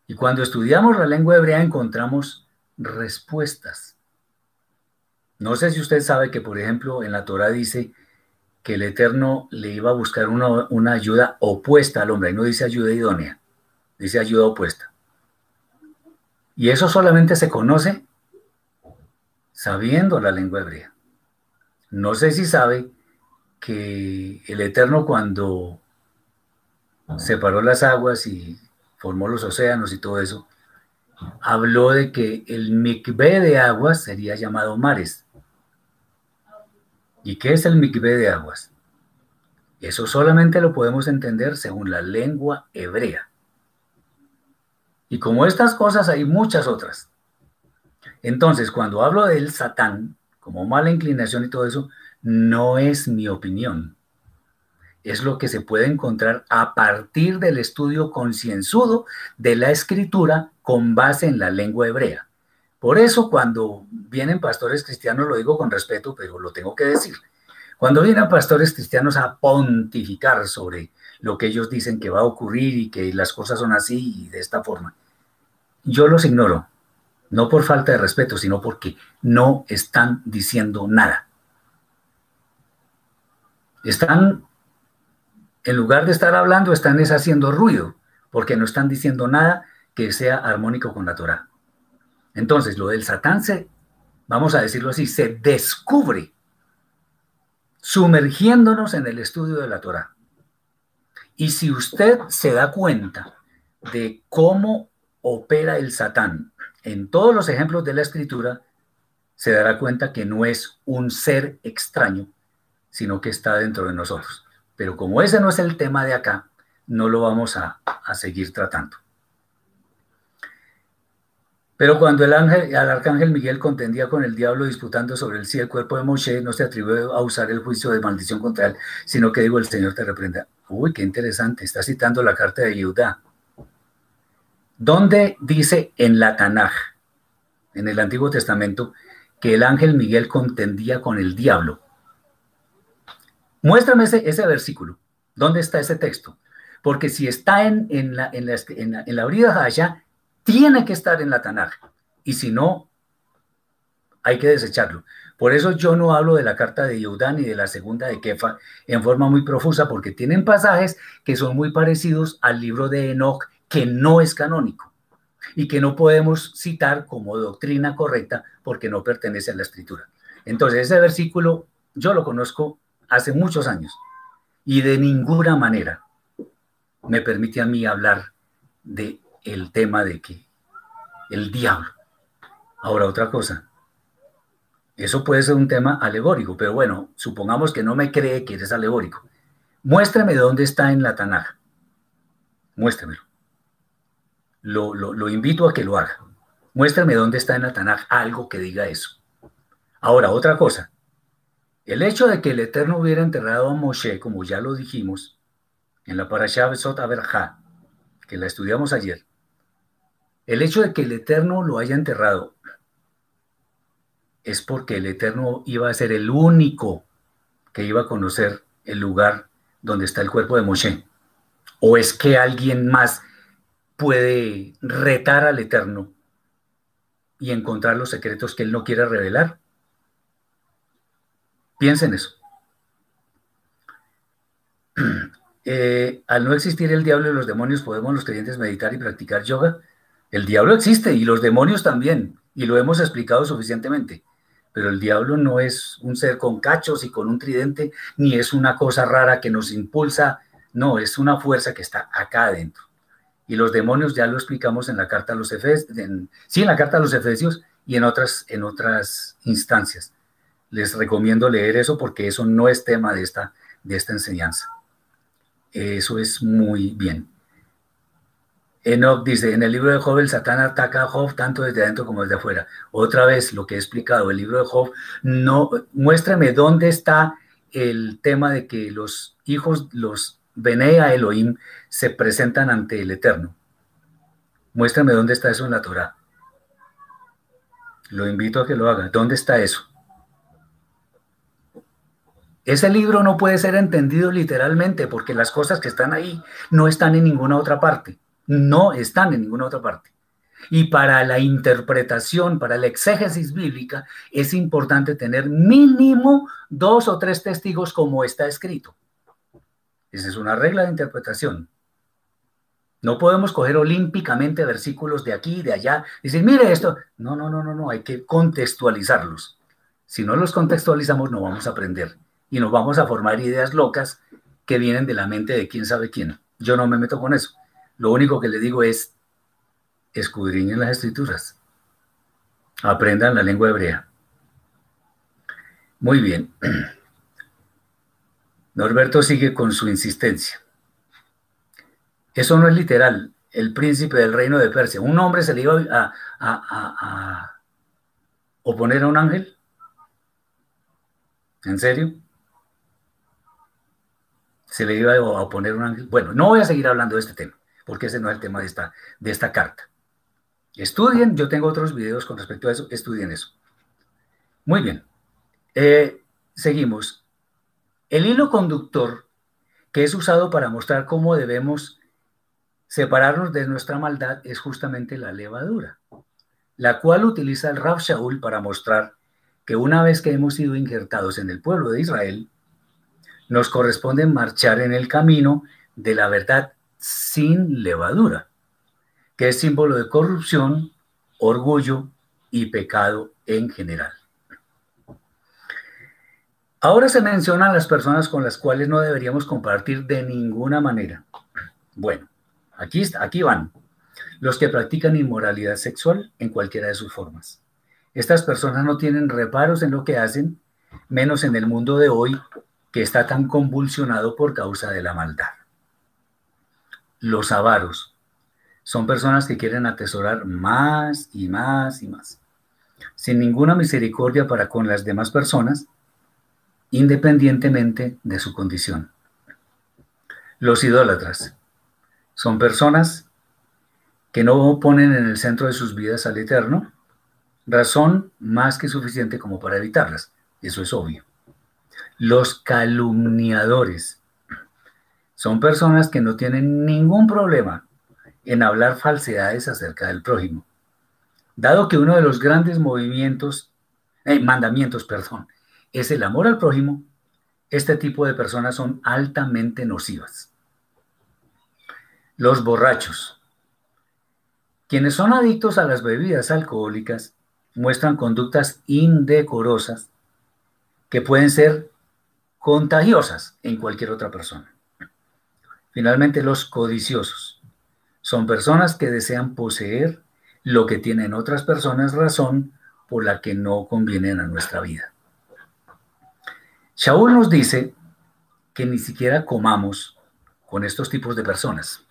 Y cuando estudiamos la lengua hebrea encontramos respuestas. No sé si usted sabe que, por ejemplo, en la Torah dice que el Eterno le iba a buscar una, una ayuda opuesta al hombre, y no dice ayuda idónea, dice ayuda opuesta. Y eso solamente se conoce sabiendo la lengua hebrea. No sé si sabe que el Eterno cuando separó las aguas y formó los océanos y todo eso, habló de que el mikvé de aguas sería llamado mares. ¿Y qué es el mikvé de aguas? Eso solamente lo podemos entender según la lengua hebrea. Y como estas cosas hay muchas otras. Entonces, cuando hablo del Satán, como mala inclinación y todo eso, no es mi opinión. Es lo que se puede encontrar a partir del estudio concienzudo de la escritura con base en la lengua hebrea. Por eso cuando vienen pastores cristianos, lo digo con respeto, pero lo tengo que decir, cuando vienen pastores cristianos a pontificar sobre lo que ellos dicen que va a ocurrir y que las cosas son así y de esta forma, yo los ignoro, no por falta de respeto, sino porque no están diciendo nada. Están, en lugar de estar hablando, están haciendo ruido, porque no están diciendo nada que sea armónico con la Torah. Entonces, lo del Satán se, vamos a decirlo así, se descubre sumergiéndonos en el estudio de la Torah. Y si usted se da cuenta de cómo opera el Satán en todos los ejemplos de la escritura, se dará cuenta que no es un ser extraño, sino que está dentro de nosotros. Pero como ese no es el tema de acá, no lo vamos a, seguir tratando. Pero cuando el, ángel, el arcángel Miguel contendía con el diablo disputando sobre el sí el cuerpo de Moshe, no se atrevió a usar el juicio de maldición contra él, sino que digo, el Señor te reprenda. Uy, qué interesante, está citando la carta de Judá. ¿Dónde dice en la Tanaj, en el Antiguo Testamento, que el ángel Miguel contendía con el diablo? Muéstrame ese, versículo. ¿Dónde está ese texto? Porque si está en, en la, en la, en la, en la allá, tiene que estar en la Tanaj. Y si no, hay que desecharlo. Por eso yo no hablo de la carta de Yehudá ni de la segunda de Kefa en forma muy profusa, porque tienen pasajes que son muy parecidos al libro de Enoch, que no es canónico y que no podemos citar como doctrina correcta porque no pertenece a la escritura. Entonces, ese versículo yo lo conozco hace muchos años y de ninguna manera me permite a mí hablar de el tema de que el diablo. Ahora otra cosa. Eso puede ser un tema alegórico, pero bueno, supongamos que no me cree que eres alegórico. Muéstrame dónde está en la Tanaj. Muéstremelo. Lo, invito a que lo haga. Muéstrame dónde está en la Tanaj algo que diga eso. Ahora, otra cosa. El hecho de que el Eterno hubiera enterrado a Moshe, como ya lo dijimos, en la Parashah Besot Averja, que la estudiamos ayer, el hecho de que el Eterno lo haya enterrado es porque el Eterno iba a ser el único que iba a conocer el lugar donde está el cuerpo de Moshe. ¿O es que alguien más puede retar al Eterno y encontrar los secretos que él no quiere revelar? Piensen eso. Eh, al no existir el diablo y los demonios, ¿podemos los creyentes meditar y practicar yoga? El diablo existe y los demonios también, y lo hemos explicado suficientemente. Pero el diablo no es un ser con cachos y con un tridente, ni es una cosa rara que nos impulsa, no, es una fuerza que está acá adentro. Y los demonios ya lo explicamos en la carta a los Efesios, sí, en la carta a los Efesios y en otras, en otras instancias. Les recomiendo leer eso porque eso no es tema de esta, de esta enseñanza. Eso es muy bien. Enoch dice, en el libro de Job el Satán ataca a Job tanto desde adentro como desde afuera. Otra vez lo que he explicado, el libro de Job, no, muéstrame dónde está el tema de que los hijos, los Benea Elohim, se presentan ante el Eterno. Muéstrame dónde está eso en la Torah. Lo invito a que lo haga. ¿Dónde está eso? Ese libro no puede ser entendido literalmente porque las cosas que están ahí no están en ninguna otra parte no están en ninguna otra parte. Y para la interpretación, para la exégesis bíblica, es importante tener mínimo dos o tres testigos como está escrito. Esa es una regla de interpretación. No podemos coger olímpicamente versículos de aquí y de allá y decir, mire esto. No, no, no, no, no, hay que contextualizarlos. Si no los contextualizamos, no vamos a aprender y nos vamos a formar ideas locas que vienen de la mente de quién sabe quién. Yo no me meto con eso. Lo único que le digo es, escudriñen las escrituras. Aprendan la lengua hebrea. Muy bien. Norberto sigue con su insistencia. Eso no es literal. El príncipe del reino de Persia. ¿Un hombre se le iba a, a oponer a un ángel? ¿En serio? ¿Se le iba a oponer un ángel? Bueno, no voy a seguir hablando de este tema, porque ese no es el tema de esta, de esta carta. Estudien, yo tengo otros videos con respecto a eso, estudien eso. Muy bien. Eh, seguimos. El hilo conductor que es usado para mostrar cómo debemos separarnos de nuestra maldad es justamente la levadura, la cual utiliza el Rab Shaul para mostrar que una vez que hemos sido injertados en el pueblo de Israel, nos corresponde marchar en el camino de la verdad sin levadura, que es símbolo de corrupción, orgullo y pecado en general. Ahora se mencionan las personas con las cuales no deberíamos compartir de ninguna manera. Bueno, Aquí, aquí van. Los que practican inmoralidad sexual en cualquiera de sus formas. Estas personas no tienen reparos en lo que hacen, menos en el mundo de hoy que está tan convulsionado por causa de la maldad. Los avaros son personas que quieren atesorar más y más y más, sin ninguna misericordia para con las demás personas, independientemente de su condición. Los idólatras son personas que no ponen en el centro de sus vidas al Eterno, razón más que suficiente como para evitarlas. Eso es obvio. Los calumniadores son personas que no tienen ningún problema en hablar falsedades acerca del prójimo. Dado que uno de los grandes movimientos, eh, mandamientos, perdón, es el amor al prójimo, este tipo de personas son altamente nocivas. Los borrachos. Quienes son adictos a las bebidas alcohólicas muestran conductas indecorosas que pueden ser contagiosas en cualquier otra persona. Finalmente, los codiciosos son personas que desean poseer lo que tienen otras personas razón por la que no convienen a nuestra vida. Shaul nos dice que ni siquiera comamos con estos tipos de personas.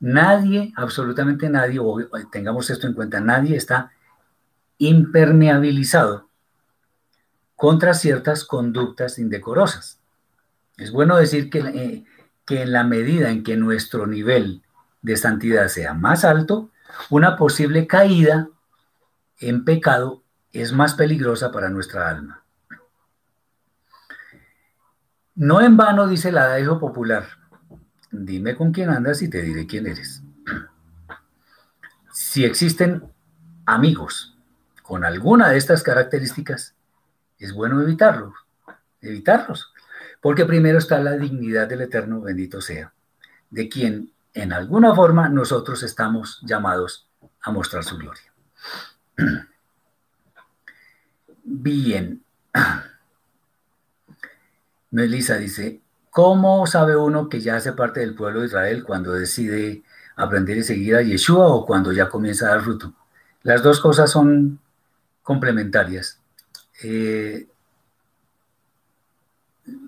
Nadie, absolutamente nadie, o tengamos esto en cuenta, nadie está impermeabilizado contra ciertas conductas indecorosas. Es bueno decir que, eh, que en la medida en que nuestro nivel de santidad sea más alto, una posible caída en pecado es más peligrosa para nuestra alma. No en vano dice el adagio popular, dime con quién andas y te diré quién eres. Si existen amigos con alguna de estas características, es bueno evitarlos, evitarlos, porque primero está la dignidad del Eterno, bendito sea, de quien en alguna forma nosotros estamos llamados a mostrar su gloria. Bien. Melissa dice, ¿Cómo sabe uno que ya hace parte del pueblo de Israel cuando decide aprender y seguir a Yeshua o cuando ya comienza a dar fruto? Las dos cosas son complementarias. Eh,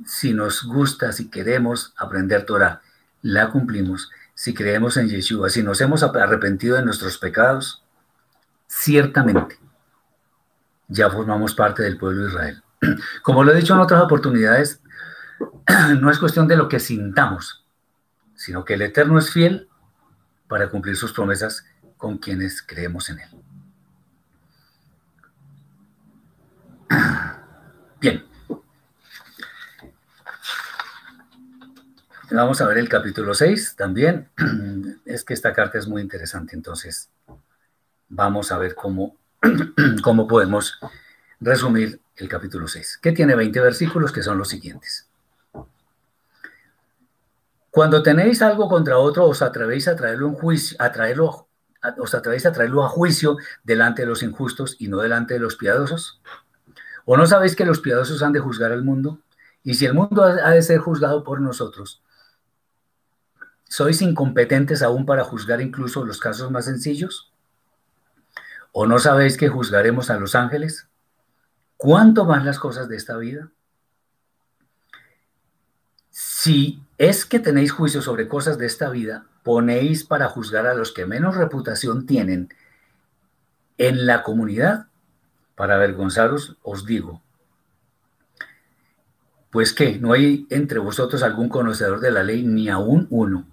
si nos gusta, si queremos aprender Torah, la cumplimos. Si creemos en Yeshua, si nos hemos arrepentido de nuestros pecados, ciertamente ya formamos parte del pueblo de Israel. Como lo he dicho en otras oportunidades, no es cuestión de lo que sintamos, sino que el Eterno es fiel para cumplir sus promesas con quienes creemos en Él. Bien. Vamos a ver el capítulo 6 también. Es que esta carta es muy interesante, entonces vamos a ver cómo, cómo podemos resumir el capítulo 6, que tiene 20 versículos que son los siguientes. Cuando tenéis algo contra otro, os atrevéis a traerlo, en juicio, a traerlo, os atrevéis a traerlo a juicio delante de los injustos y no delante de los piadosos. ¿O no sabéis que los piadosos han de juzgar al mundo? Y si el mundo ha de ser juzgado por nosotros, ¿sois incompetentes aún para juzgar incluso los casos más sencillos? ¿O no sabéis que juzgaremos a los ángeles? ¿Cuánto más las cosas de esta vida? Si es que tenéis juicio sobre cosas de esta vida, ponéis para juzgar a los que menos reputación tienen en la comunidad. Para avergonzaros, os digo, pues que no hay entre vosotros algún conocedor de la ley, ni aún uno,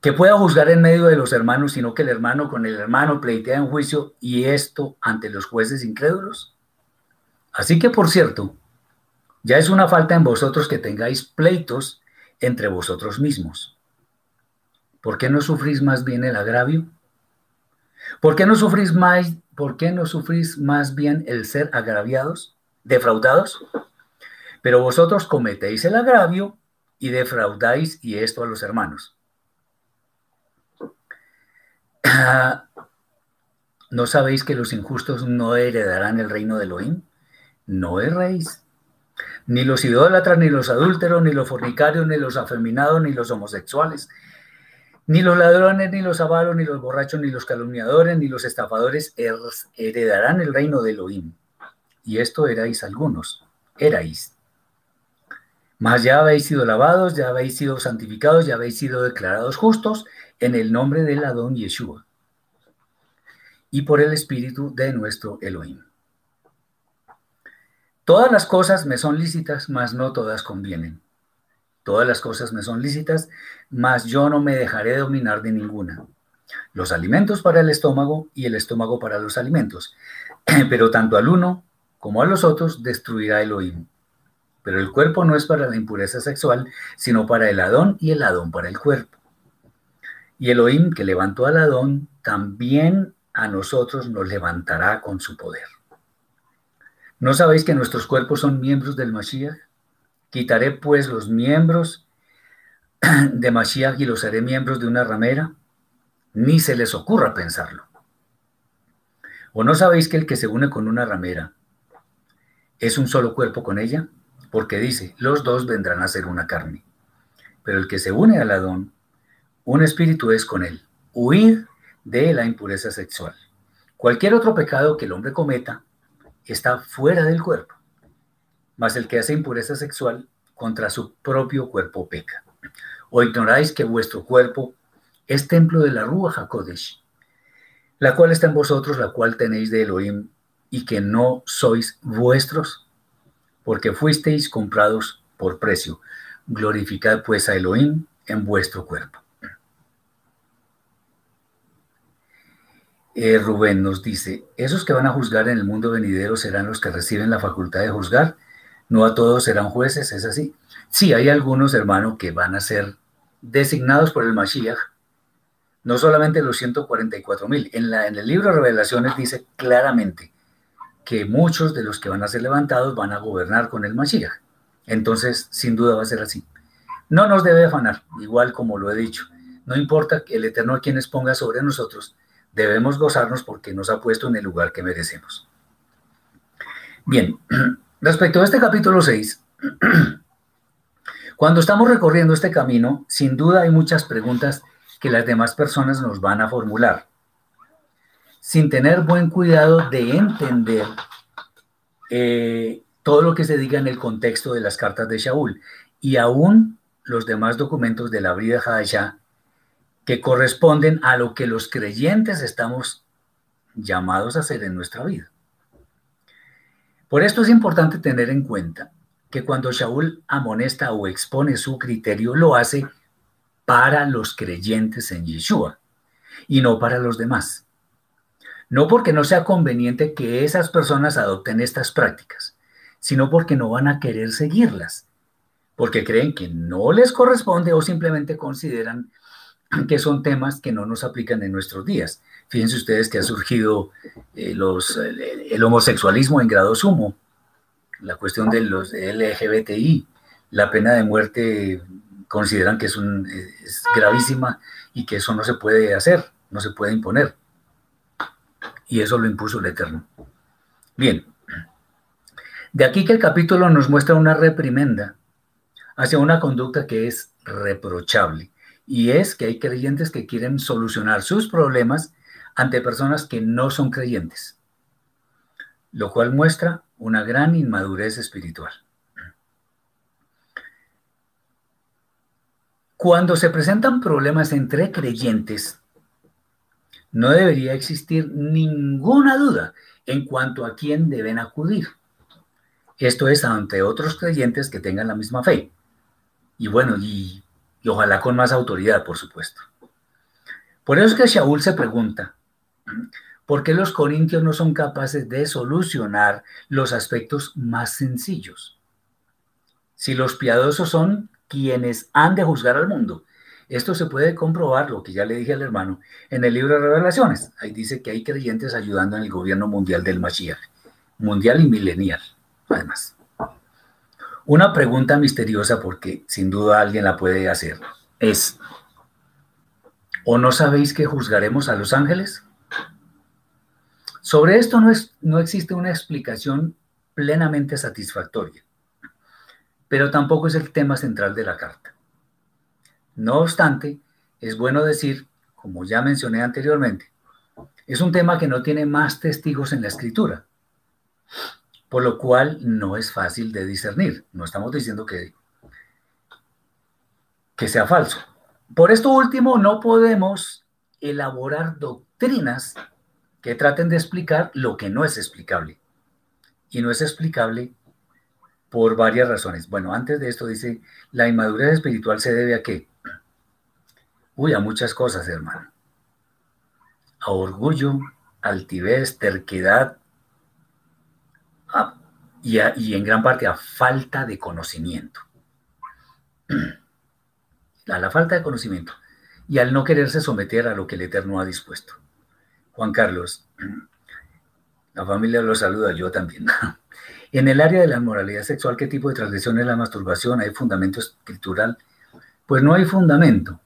que pueda juzgar en medio de los hermanos, sino que el hermano con el hermano pleitea en juicio y esto ante los jueces incrédulos. Así que, por cierto, ya es una falta en vosotros que tengáis pleitos entre vosotros mismos. ¿Por qué no sufrís más bien el agravio? ¿Por qué no sufrís más, por qué no sufrís más bien el ser agraviados, defraudados? Pero vosotros cometéis el agravio y defraudáis y esto a los hermanos. ¿No sabéis que los injustos no heredarán el reino de Elohim? No erréis. Ni los idólatras, ni los adúlteros, ni los fornicarios, ni los afeminados, ni los homosexuales, ni los ladrones, ni los avaros, ni los borrachos, ni los calumniadores, ni los estafadores heredarán el reino de Elohim. Y esto erais algunos, erais. Mas ya habéis sido lavados, ya habéis sido santificados, ya habéis sido declarados justos en el nombre del Adón Yeshua y por el Espíritu de nuestro Elohim. Todas las cosas me son lícitas, mas no todas convienen. Todas las cosas me son lícitas, mas yo no me dejaré dominar de ninguna. Los alimentos para el estómago y el estómago para los alimentos. Pero tanto al uno como a los otros destruirá Elohim. Pero el cuerpo no es para la impureza sexual, sino para el Adón y el Adón para el cuerpo. Y Elohim que levantó al Adón, también a nosotros nos levantará con su poder. ¿No sabéis que nuestros cuerpos son miembros del Mashiach? Quitaré pues los miembros de Mashiach y los haré miembros de una ramera. Ni se les ocurra pensarlo. ¿O no sabéis que el que se une con una ramera es un solo cuerpo con ella? Porque dice, los dos vendrán a ser una carne. Pero el que se une al Adón un espíritu es con él. Huir de la impureza sexual. Cualquier otro pecado que el hombre cometa está fuera del cuerpo, mas el que hace impureza sexual contra su propio cuerpo peca. ¿O ignoráis que vuestro cuerpo es templo de la Rúa HaKodesh, la cual está en vosotros, la cual tenéis de Elohim, y que no sois vuestros? Porque fuisteis comprados por precio. Glorificad pues a Elohim en vuestro cuerpo. Eh, Rubén nos dice, esos que van a juzgar en el mundo venidero serán los que reciben la facultad de juzgar, no a todos serán jueces, es así. Sí, hay algunos, hermanos, que van a ser designados por el Mashiach, no solamente los 144 mil. En, en el libro de Revelaciones dice claramente que muchos de los que van a ser levantados van a gobernar con el Mashiach. Entonces, sin duda va a ser así. No nos debe afanar, igual como lo he dicho. No importa el Eterno a quienes ponga sobre nosotros, debemos gozarnos porque nos ha puesto en el lugar que merecemos. Bien, respecto a este capítulo 6, cuando estamos recorriendo este camino, sin duda hay muchas preguntas que las demás personas nos van a formular, sin tener buen cuidado de entender eh, todo lo que se diga en el contexto de las cartas de Shaul y aún los demás documentos de la vida Hadashah que corresponden a lo que los creyentes estamos llamados a hacer en nuestra vida. Por esto es importante tener en cuenta que cuando Shaul amonesta o expone su criterio, lo hace para los creyentes en Yeshua y no para los demás. No porque no sea conveniente que esas personas adopten estas prácticas, sino porque no van a querer seguirlas, porque creen que no les corresponde o simplemente consideran que son temas que no nos aplican en nuestros días. Fíjense ustedes que ha surgido eh, los, el, homosexualismo en grado sumo, la cuestión de los LGBTI, la pena de muerte consideran que es, un, es gravísima y que eso no se puede hacer, no se puede imponer. Y eso lo impuso el Eterno. Bien, de aquí que el capítulo nos muestra una reprimenda hacia una conducta que es reprochable y es que hay creyentes que quieren solucionar sus problemas ante personas que no son creyentes, lo cual muestra una gran inmadurez espiritual. Cuando se presentan problemas entre creyentes, no debería existir ninguna duda en cuanto a quién deben acudir. Esto es ante otros creyentes que tengan la misma fe. Y bueno, y y ojalá con más autoridad, por supuesto. Por eso es que Shaul se pregunta, ¿por qué los corintios no son capaces de solucionar los aspectos más sencillos? Si los piadosos son quienes han de juzgar al mundo, esto se puede comprobar, lo que ya le dije al hermano, en el libro de Revelaciones. Ahí dice que hay creyentes ayudando en el gobierno mundial del Mashiach, mundial y milenial, además. Una pregunta misteriosa, porque sin duda alguien la puede hacer, es, ¿o no sabéis que juzgaremos a los ángeles? Sobre esto no, es, no existe una explicación plenamente satisfactoria, pero tampoco es el tema central de la carta. No obstante, es bueno decir, como ya mencioné anteriormente, es un tema que no tiene más testigos en la escritura por lo cual no es fácil de discernir. No estamos diciendo que, que sea falso. Por esto último, no podemos elaborar doctrinas que traten de explicar lo que no es explicable. Y no es explicable por varias razones. Bueno, antes de esto dice, la inmadurez espiritual se debe a qué? Uy, a muchas cosas, hermano. A orgullo, altivez, terquedad, y, en gran parte a falta de conocimiento. A la falta de conocimiento y al no quererse someter a lo que el Eterno ha dispuesto. Juan Carlos, la familia lo saluda, yo también. En el área de la moralidad sexual, ¿qué tipo de transgresión es la masturbación? ¿Hay fundamento escritural? Pues no hay fundamento.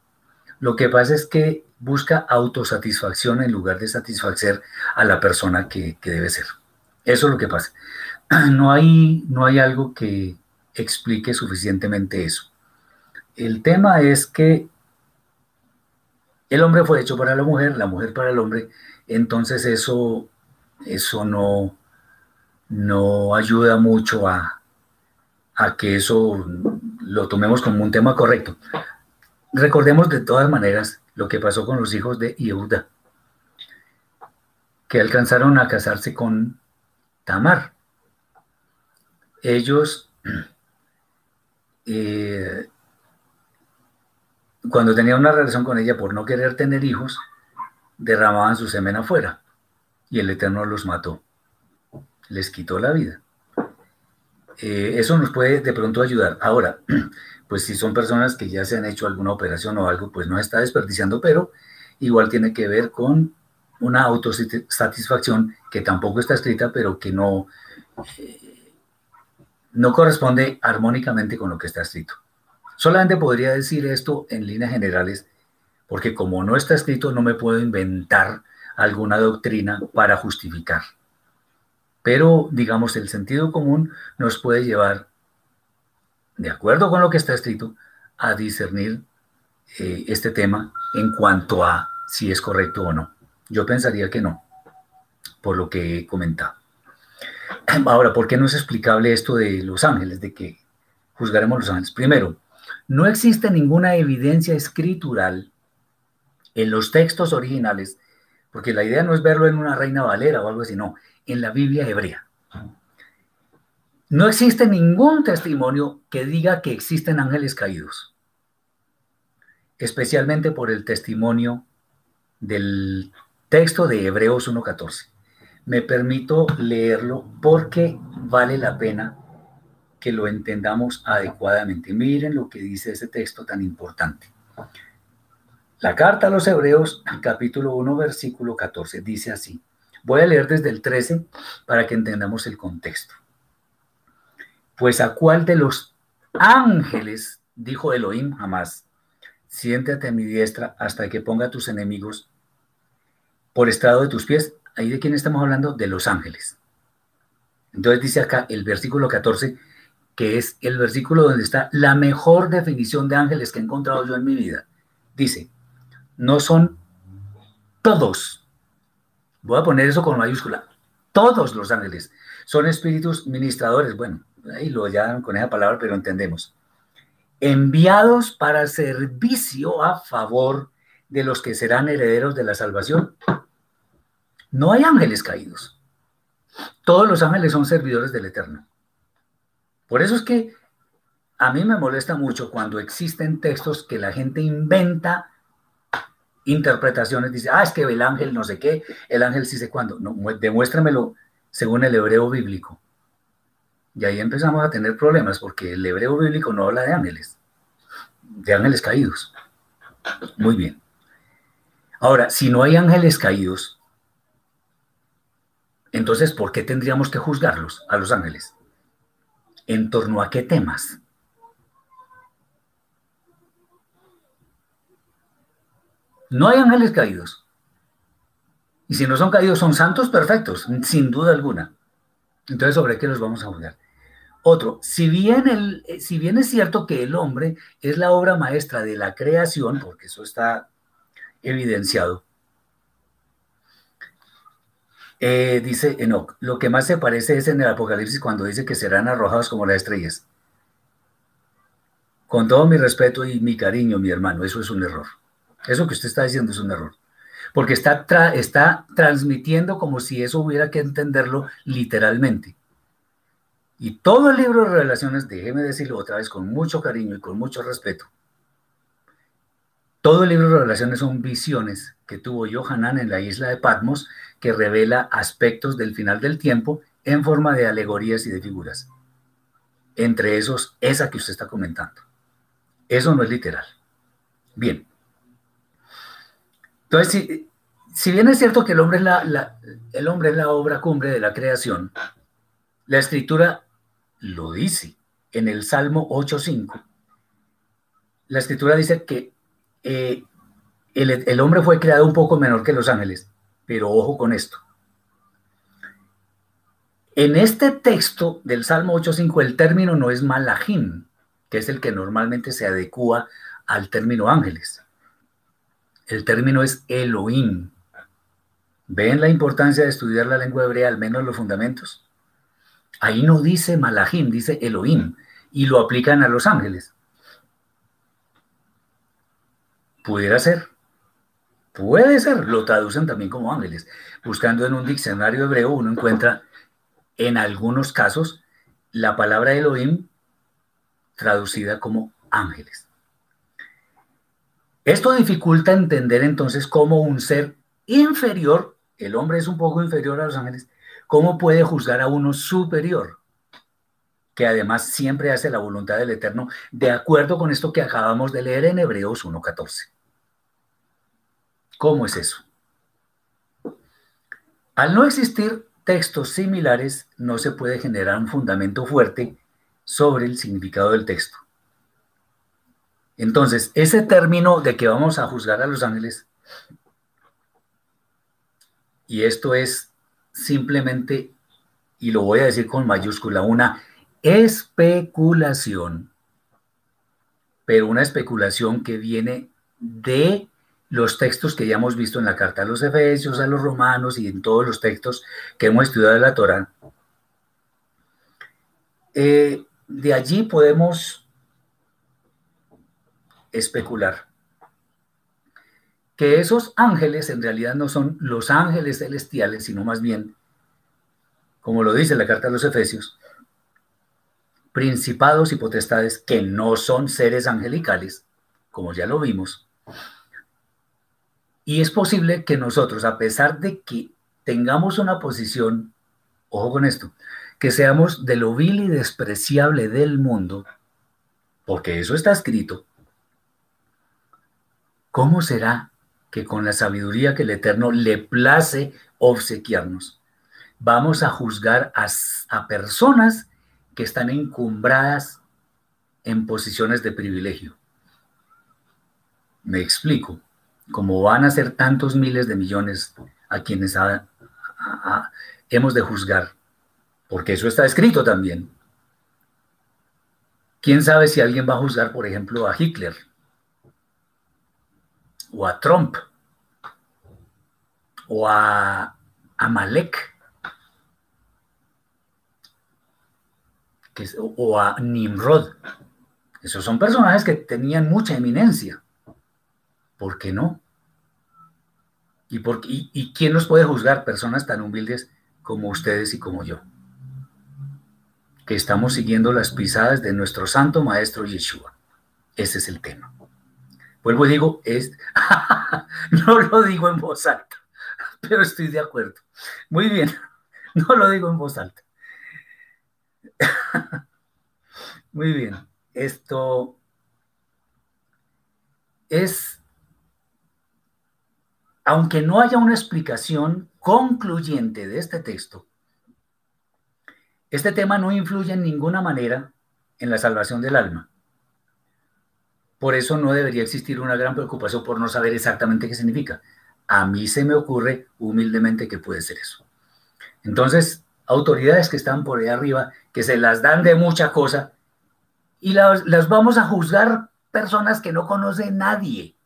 Lo que pasa es que busca autosatisfacción en lugar de satisfacer a la persona que, que debe ser. Eso es lo que pasa. No hay, no hay algo que explique suficientemente eso. El tema es que el hombre fue hecho para la mujer, la mujer para el hombre, entonces eso, eso no, no ayuda mucho a, a que eso lo tomemos como un tema correcto. Recordemos de todas maneras lo que pasó con los hijos de Yehuda, que alcanzaron a casarse con Tamar. Ellos, eh, cuando tenían una relación con ella por no querer tener hijos, derramaban su semen afuera y el Eterno los mató, les quitó la vida. Eh, eso nos puede de pronto ayudar. Ahora, pues si son personas que ya se han hecho alguna operación o algo, pues no está desperdiciando, pero igual tiene que ver con una autosatisfacción que tampoco está escrita, pero que no, eh, no corresponde armónicamente con lo que está escrito. Solamente podría decir esto en líneas generales, porque como no está escrito, no me puedo inventar alguna doctrina para justificar. Pero, digamos, el sentido común nos puede llevar, de acuerdo con lo que está escrito, a discernir eh, este tema en cuanto a si es correcto o no. Yo pensaría que no, por lo que he comentado. Ahora, ¿por qué no es explicable esto de los ángeles, de que juzgaremos los ángeles? Primero, no existe ninguna evidencia escritural en los textos originales, porque la idea no es verlo en una reina valera o algo así, no, en la Biblia hebrea. No existe ningún testimonio que diga que existen ángeles caídos, especialmente por el testimonio del Texto de Hebreos 1.14. Me permito leerlo porque vale la pena que lo entendamos adecuadamente. Miren lo que dice ese texto tan importante. La carta a los Hebreos, capítulo 1, versículo 14, dice así. Voy a leer desde el 13 para que entendamos el contexto. Pues a cuál de los ángeles, dijo Elohim jamás, siéntate a mi diestra hasta que ponga a tus enemigos por estrado de tus pies. Ahí de quién estamos hablando? De los ángeles. Entonces dice acá el versículo 14, que es el versículo donde está la mejor definición de ángeles que he encontrado yo en mi vida. Dice, no son todos. Voy a poner eso con mayúscula. Todos los ángeles son espíritus ministradores. Bueno, ahí lo llaman con esa palabra, pero entendemos. Enviados para servicio a favor de los que serán herederos de la salvación. No hay ángeles caídos. Todos los ángeles son servidores del Eterno. Por eso es que a mí me molesta mucho cuando existen textos que la gente inventa interpretaciones, dice, ah, es que el ángel no sé qué, el ángel sí sé cuándo. No, demuéstramelo según el hebreo bíblico. Y ahí empezamos a tener problemas porque el hebreo bíblico no habla de ángeles, de ángeles caídos. Muy bien. Ahora, si no hay ángeles caídos, entonces, ¿por qué tendríamos que juzgarlos a los ángeles? ¿En torno a qué temas? No hay ángeles caídos. Y si no son caídos, son santos perfectos, sin duda alguna. Entonces, ¿sobre qué los vamos a juzgar? Otro, si bien, el, eh, si bien es cierto que el hombre es la obra maestra de la creación, porque eso está evidenciado, eh, dice Enoch, lo que más se parece es en el Apocalipsis cuando dice que serán arrojados como las estrellas. Con todo mi respeto y mi cariño, mi hermano, eso es un error. Eso que usted está diciendo es un error. Porque está, está transmitiendo como si eso hubiera que entenderlo literalmente. Y todo el libro de Revelaciones, déjeme decirlo otra vez con mucho cariño y con mucho respeto, todo el libro de Revelaciones son visiones que tuvo Johanan en la isla de Patmos que revela aspectos del final del tiempo en forma de alegorías y de figuras. Entre esos, esa que usted está comentando. Eso no es literal. Bien, entonces, si, bien es cierto que el hombre es la, el hombre es la obra cumbre de la creación, la escritura lo dice en el Salmo 8.5. La escritura dice que eh, el, hombre fue creado un poco menor que los ángeles, pero ojo con esto. En este texto del Salmo 8.5 el término no es malajim, que es el que normalmente se adecua al término ángeles. El término es Elohim. ¿Ven la importancia de estudiar la lengua hebrea, al menos los fundamentos? Ahí no dice Malahim, dice Elohim, y lo aplican a los ángeles. Pudiera ser. Puede ser, lo traducen también como ángeles. Buscando en un diccionario hebreo, uno encuentra en algunos casos la palabra Elohim traducida como ángeles. Esto dificulta entender entonces cómo un ser inferior, el hombre es un poco inferior a los ángeles, cómo puede juzgar a uno superior, que además siempre hace la voluntad del Eterno, de acuerdo con esto que acabamos de leer en Hebreos 1.14. ¿Cómo es eso? Al no existir textos similares, no se puede generar un fundamento fuerte sobre el significado del texto. Entonces, ese término de que vamos a juzgar a los ángeles, y esto es simplemente, y lo voy a decir con mayúscula, una especulación, pero una especulación que viene de los textos que ya hemos visto en la carta a los Efesios, a los Romanos y en todos los textos que hemos estudiado de la Torah. Eh, de allí podemos especular que esos ángeles en realidad no son los ángeles celestiales, sino más bien, como lo dice la carta de los Efesios, principados y potestades que no son seres angelicales, como ya lo vimos. Y es posible que nosotros, a pesar de que tengamos una posición, ojo con esto, que seamos de lo vil y despreciable del mundo, porque eso está escrito, ¿cómo será que con la sabiduría que el Eterno le place obsequiarnos, vamos a juzgar a, personas que están encumbradas en posiciones de privilegio? Me explico. Como van a ser tantos miles de millones a quienes hemos de juzgar, porque eso está escrito también. ¿Quién sabe si alguien va a juzgar, por ejemplo, a Hitler o a Trump o a Amalek o a Nimrod? Esos son personajes que tenían mucha eminencia. ¿Por qué no? ¿Y, por, y, quién nos puede juzgar? Personas tan humildes como ustedes y como yo, que estamos siguiendo las pisadas de nuestro santo maestro Yeshua. Ese es el tema. Vuelvo y digo, es, no lo digo en voz alta, pero estoy de acuerdo. Muy bien, no lo digo en voz alta. Muy bien, esto es aunque no haya una explicación concluyente de este texto, este tema no influye en ninguna manera en la salvación del alma. Por eso no debería existir una gran preocupación por no saber exactamente qué significa. A mí se me ocurre humildemente que puede ser eso. Entonces, autoridades que están por ahí arriba, que se las dan de mucha cosa, y las, vamos a juzgar personas que no conoce nadie.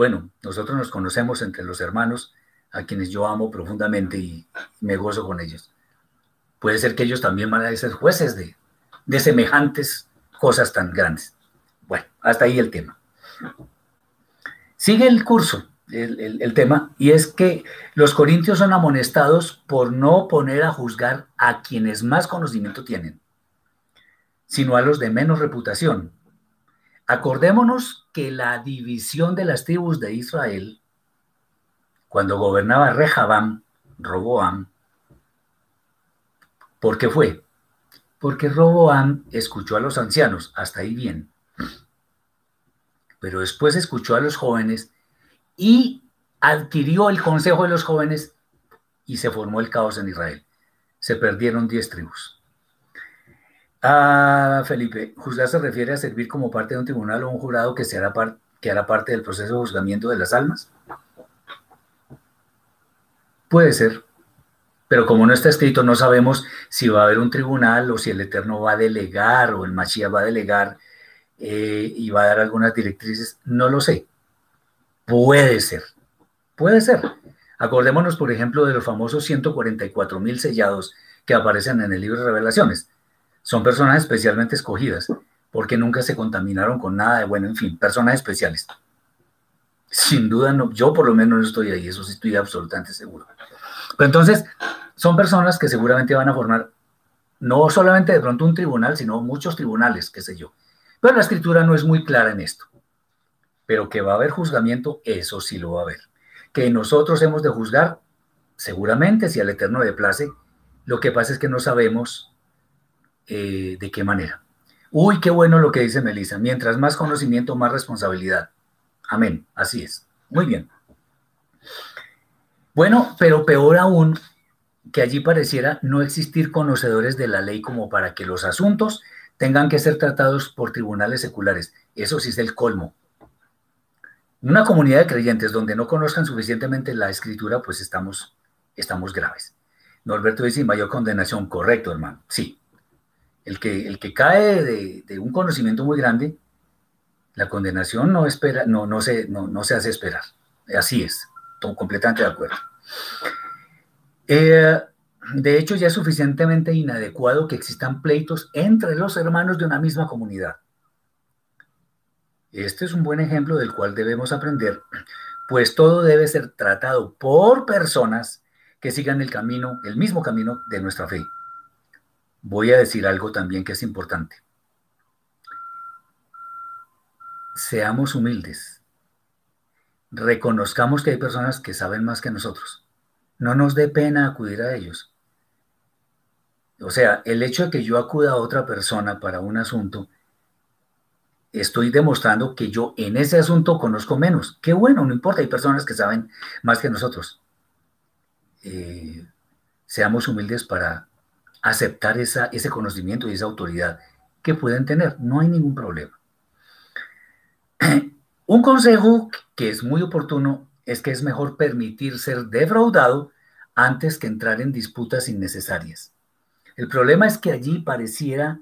Bueno, nosotros nos conocemos entre los hermanos, a quienes yo amo profundamente y me gozo con ellos. Puede ser que ellos también van a ser jueces de, de semejantes cosas tan grandes. Bueno, hasta ahí el tema. Sigue el curso, el, el, tema, y es que los corintios son amonestados por no poner a juzgar a quienes más conocimiento tienen, sino a los de menos reputación, Acordémonos que la división de las tribus de Israel, cuando gobernaba Rehabam, Roboam, ¿por qué fue? Porque Roboam escuchó a los ancianos, hasta ahí bien, pero después escuchó a los jóvenes y adquirió el consejo de los jóvenes y se formó el caos en Israel. Se perdieron diez tribus. Ah, Felipe, juzgar se refiere a servir como parte de un tribunal o un jurado que, será que hará parte del proceso de juzgamiento de las almas. Puede ser, pero como no está escrito, no sabemos si va a haber un tribunal o si el Eterno va a delegar o el Mashiach va a delegar eh, y va a dar algunas directrices. No lo sé. Puede ser, puede ser. Acordémonos, por ejemplo, de los famosos 144 mil sellados que aparecen en el libro de Revelaciones son personas especialmente escogidas, porque nunca se contaminaron con nada de bueno, en fin, personas especiales. Sin duda, no, yo por lo menos no estoy ahí, eso sí estoy absolutamente seguro. Pero entonces, son personas que seguramente van a formar no solamente de pronto un tribunal, sino muchos tribunales, qué sé yo. Pero la escritura no es muy clara en esto. Pero que va a haber juzgamiento, eso sí lo va a haber. Que nosotros hemos de juzgar, seguramente, si al Eterno le place. Lo que pasa es que no sabemos eh, de qué manera. Uy, qué bueno lo que dice Melissa. Mientras más conocimiento, más responsabilidad. Amén. Así es. Muy bien. Bueno, pero peor aún que allí pareciera no existir conocedores de la ley como para que los asuntos tengan que ser tratados por tribunales seculares. Eso sí es el colmo. Una comunidad de creyentes donde no conozcan suficientemente la escritura, pues estamos, estamos graves. Norberto dice mayor condenación. Correcto, hermano. Sí, el que, el que cae de, un conocimiento muy grande, la condenación no, espera, no, no, se, no, se hace esperar. Así es, estoy completamente de acuerdo. Eh, de hecho, ya es suficientemente inadecuado que existan pleitos entre los hermanos de una misma comunidad. Este es un buen ejemplo del cual debemos aprender, pues todo debe ser tratado por personas que sigan el camino, el mismo camino de nuestra fe voy a decir algo también que es importante. Seamos humildes. Reconozcamos que hay personas que saben más que nosotros. No nos dé pena acudir a ellos. O sea, el hecho de que yo acuda a otra persona para un asunto estoy demostrando que yo en ese asunto conozco menos. Qué bueno, no importa, hay personas que saben más que nosotros. Eh, seamos humildes para aceptar ese conocimiento y esa autoridad que pueden tener. No hay ningún problema. Un consejo que es muy oportuno es que es mejor permitir ser defraudado antes que entrar en disputas innecesarias. El problema es que allí pareciera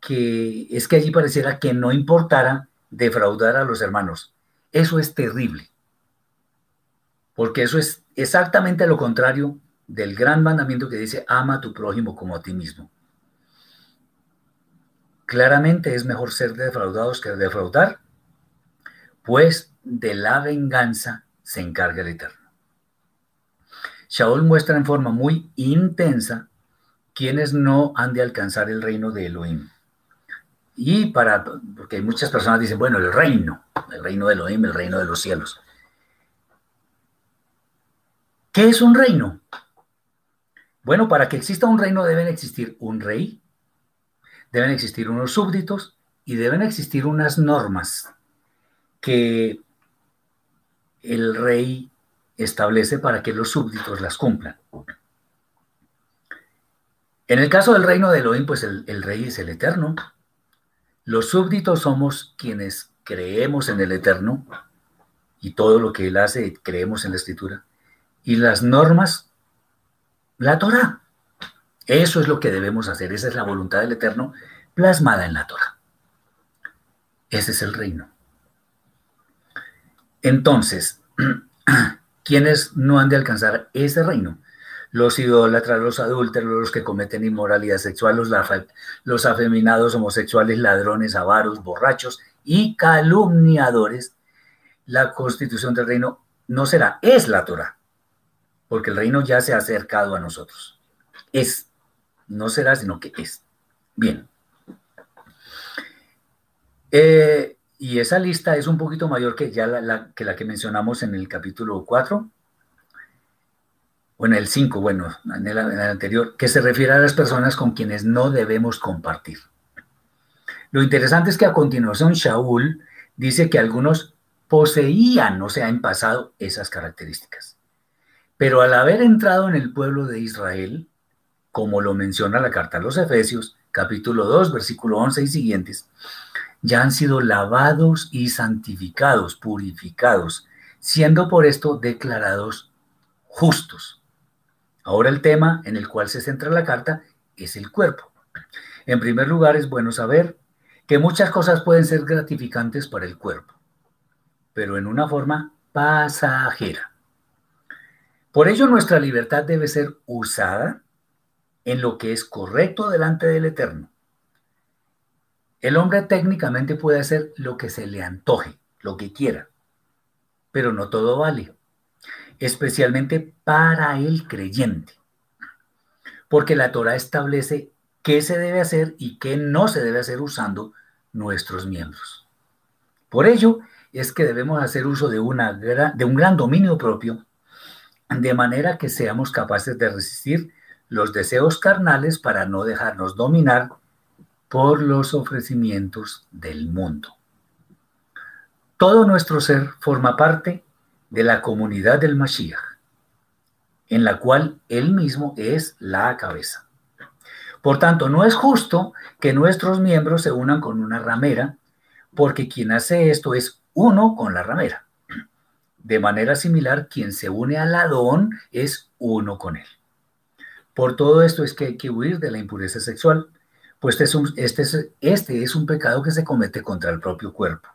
que es que allí pareciera que no importara defraudar a los hermanos. Eso es terrible. Porque eso es exactamente lo contrario del gran mandamiento que dice ama a tu prójimo como a ti mismo. Claramente es mejor ser defraudados que defraudar, pues de la venganza se encarga el Eterno. Shaul muestra en forma muy intensa quienes no han de alcanzar el reino de Elohim. Y para, porque muchas personas dicen, bueno, el reino, el reino de Elohim, el reino de los cielos. ¿Qué es un reino? Bueno, para que exista un reino deben existir un rey, deben existir unos súbditos y deben existir unas normas que el rey establece para que los súbditos las cumplan. En el caso del reino de Elohim, pues el, el, rey es el eterno. Los súbditos somos quienes creemos en el eterno y todo lo que él hace, creemos en la escritura. Y las normas, la Torah. Eso es lo que debemos hacer. Esa es la voluntad del eterno plasmada en la Torah. Ese es el reino. Entonces, ¿quiénes no han de alcanzar ese reino? Los idólatras, los adúlteros, los que cometen inmoralidad sexual, los, los afeminados, homosexuales, ladrones, avaros, borrachos y calumniadores. La constitución del reino no será, es la Torah, porque el reino ya se ha acercado a nosotros. Es, no será, sino que es. Bien. Eh, y esa lista es un poquito mayor que ya la, que mencionamos en el capítulo 4, o en el 5, bueno, en el, en el anterior, que se refiere a las personas con quienes no debemos compartir. Lo interesante es que a continuación Shaul dice que algunos poseían, o sea, en pasado, esas características. Pero al haber entrado en el pueblo de Israel, como lo menciona la carta a los Efesios, capítulo 2, versículo 11 y siguientes, ya han sido lavados y santificados, purificados, siendo por esto declarados justos. Ahora el tema en el cual se centra la carta es el cuerpo. En primer lugar, es bueno saber que muchas cosas pueden ser gratificantes para el cuerpo, pero en una forma pasajera. Por ello, nuestra libertad debe ser usada en lo que es correcto delante del Eterno el hombre técnicamente puede hacer lo que se le antoje, lo que quiera, pero no todo vale, especialmente para el creyente, porque la Torah establece qué se debe hacer y qué no se debe hacer usando nuestros miembros. Por ello es que debemos hacer uso de, de un gran dominio propio, de manera que seamos capaces de resistir los deseos carnales para no dejarnos dominar por los ofrecimientos del mundo. Todo nuestro ser forma parte de la comunidad del Mashiach, en la cual él mismo es la cabeza. Por tanto, no es justo que nuestros miembros se unan con una ramera, porque quien hace esto es uno con la ramera. De manera similar, quien se une al Adón es uno con él. Por todo esto es que hay que huir de la impureza sexual, pues este es, un, este, es, este es un pecado que se comete contra el propio cuerpo,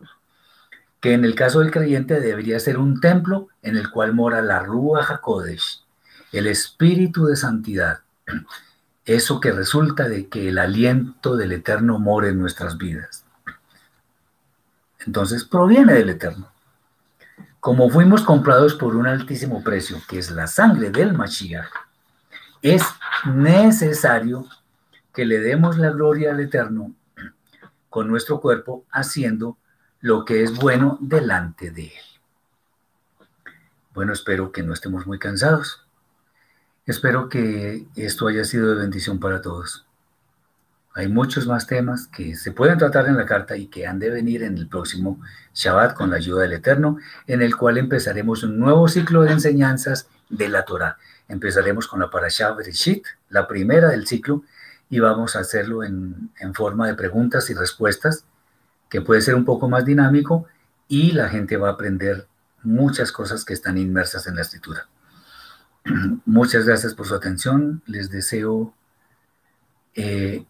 que en el caso del creyente debería ser un templo en el cual mora la Rúa HaKodesh, el espíritu de santidad, eso que resulta de que el aliento del Eterno more en nuestras vidas. Entonces proviene del Eterno. Como fuimos comprados por un altísimo precio, que es la sangre del Mashiach, es necesario que le demos la gloria al Eterno con nuestro cuerpo haciendo lo que es bueno delante de Él. Bueno, espero que no estemos muy cansados. Espero que esto haya sido de bendición para todos. Hay muchos más temas que se pueden tratar en la carta y que han de venir en el próximo Shabbat con la ayuda del Eterno, en el cual empezaremos un nuevo ciclo de enseñanzas de la Torah. Empezaremos con la Parashah Bereshit, la primera del ciclo, y vamos a hacerlo en, en forma de preguntas y respuestas, que puede ser un poco más dinámico y la gente va a aprender muchas cosas que están inmersas en la escritura. Muchas gracias por su atención. Les deseo eh,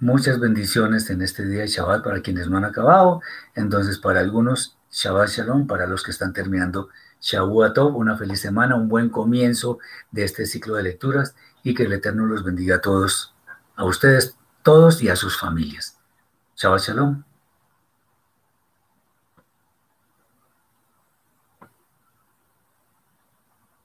muchas bendiciones en este día de Shabbat para quienes no han acabado. Entonces, para algunos, Shabbat Shalom, para los que están terminando Shabbat Tov, una feliz semana, un buen comienzo de este ciclo de lecturas y que el Eterno los bendiga a todos, a ustedes todos y a sus familias. Shabbat Shalom.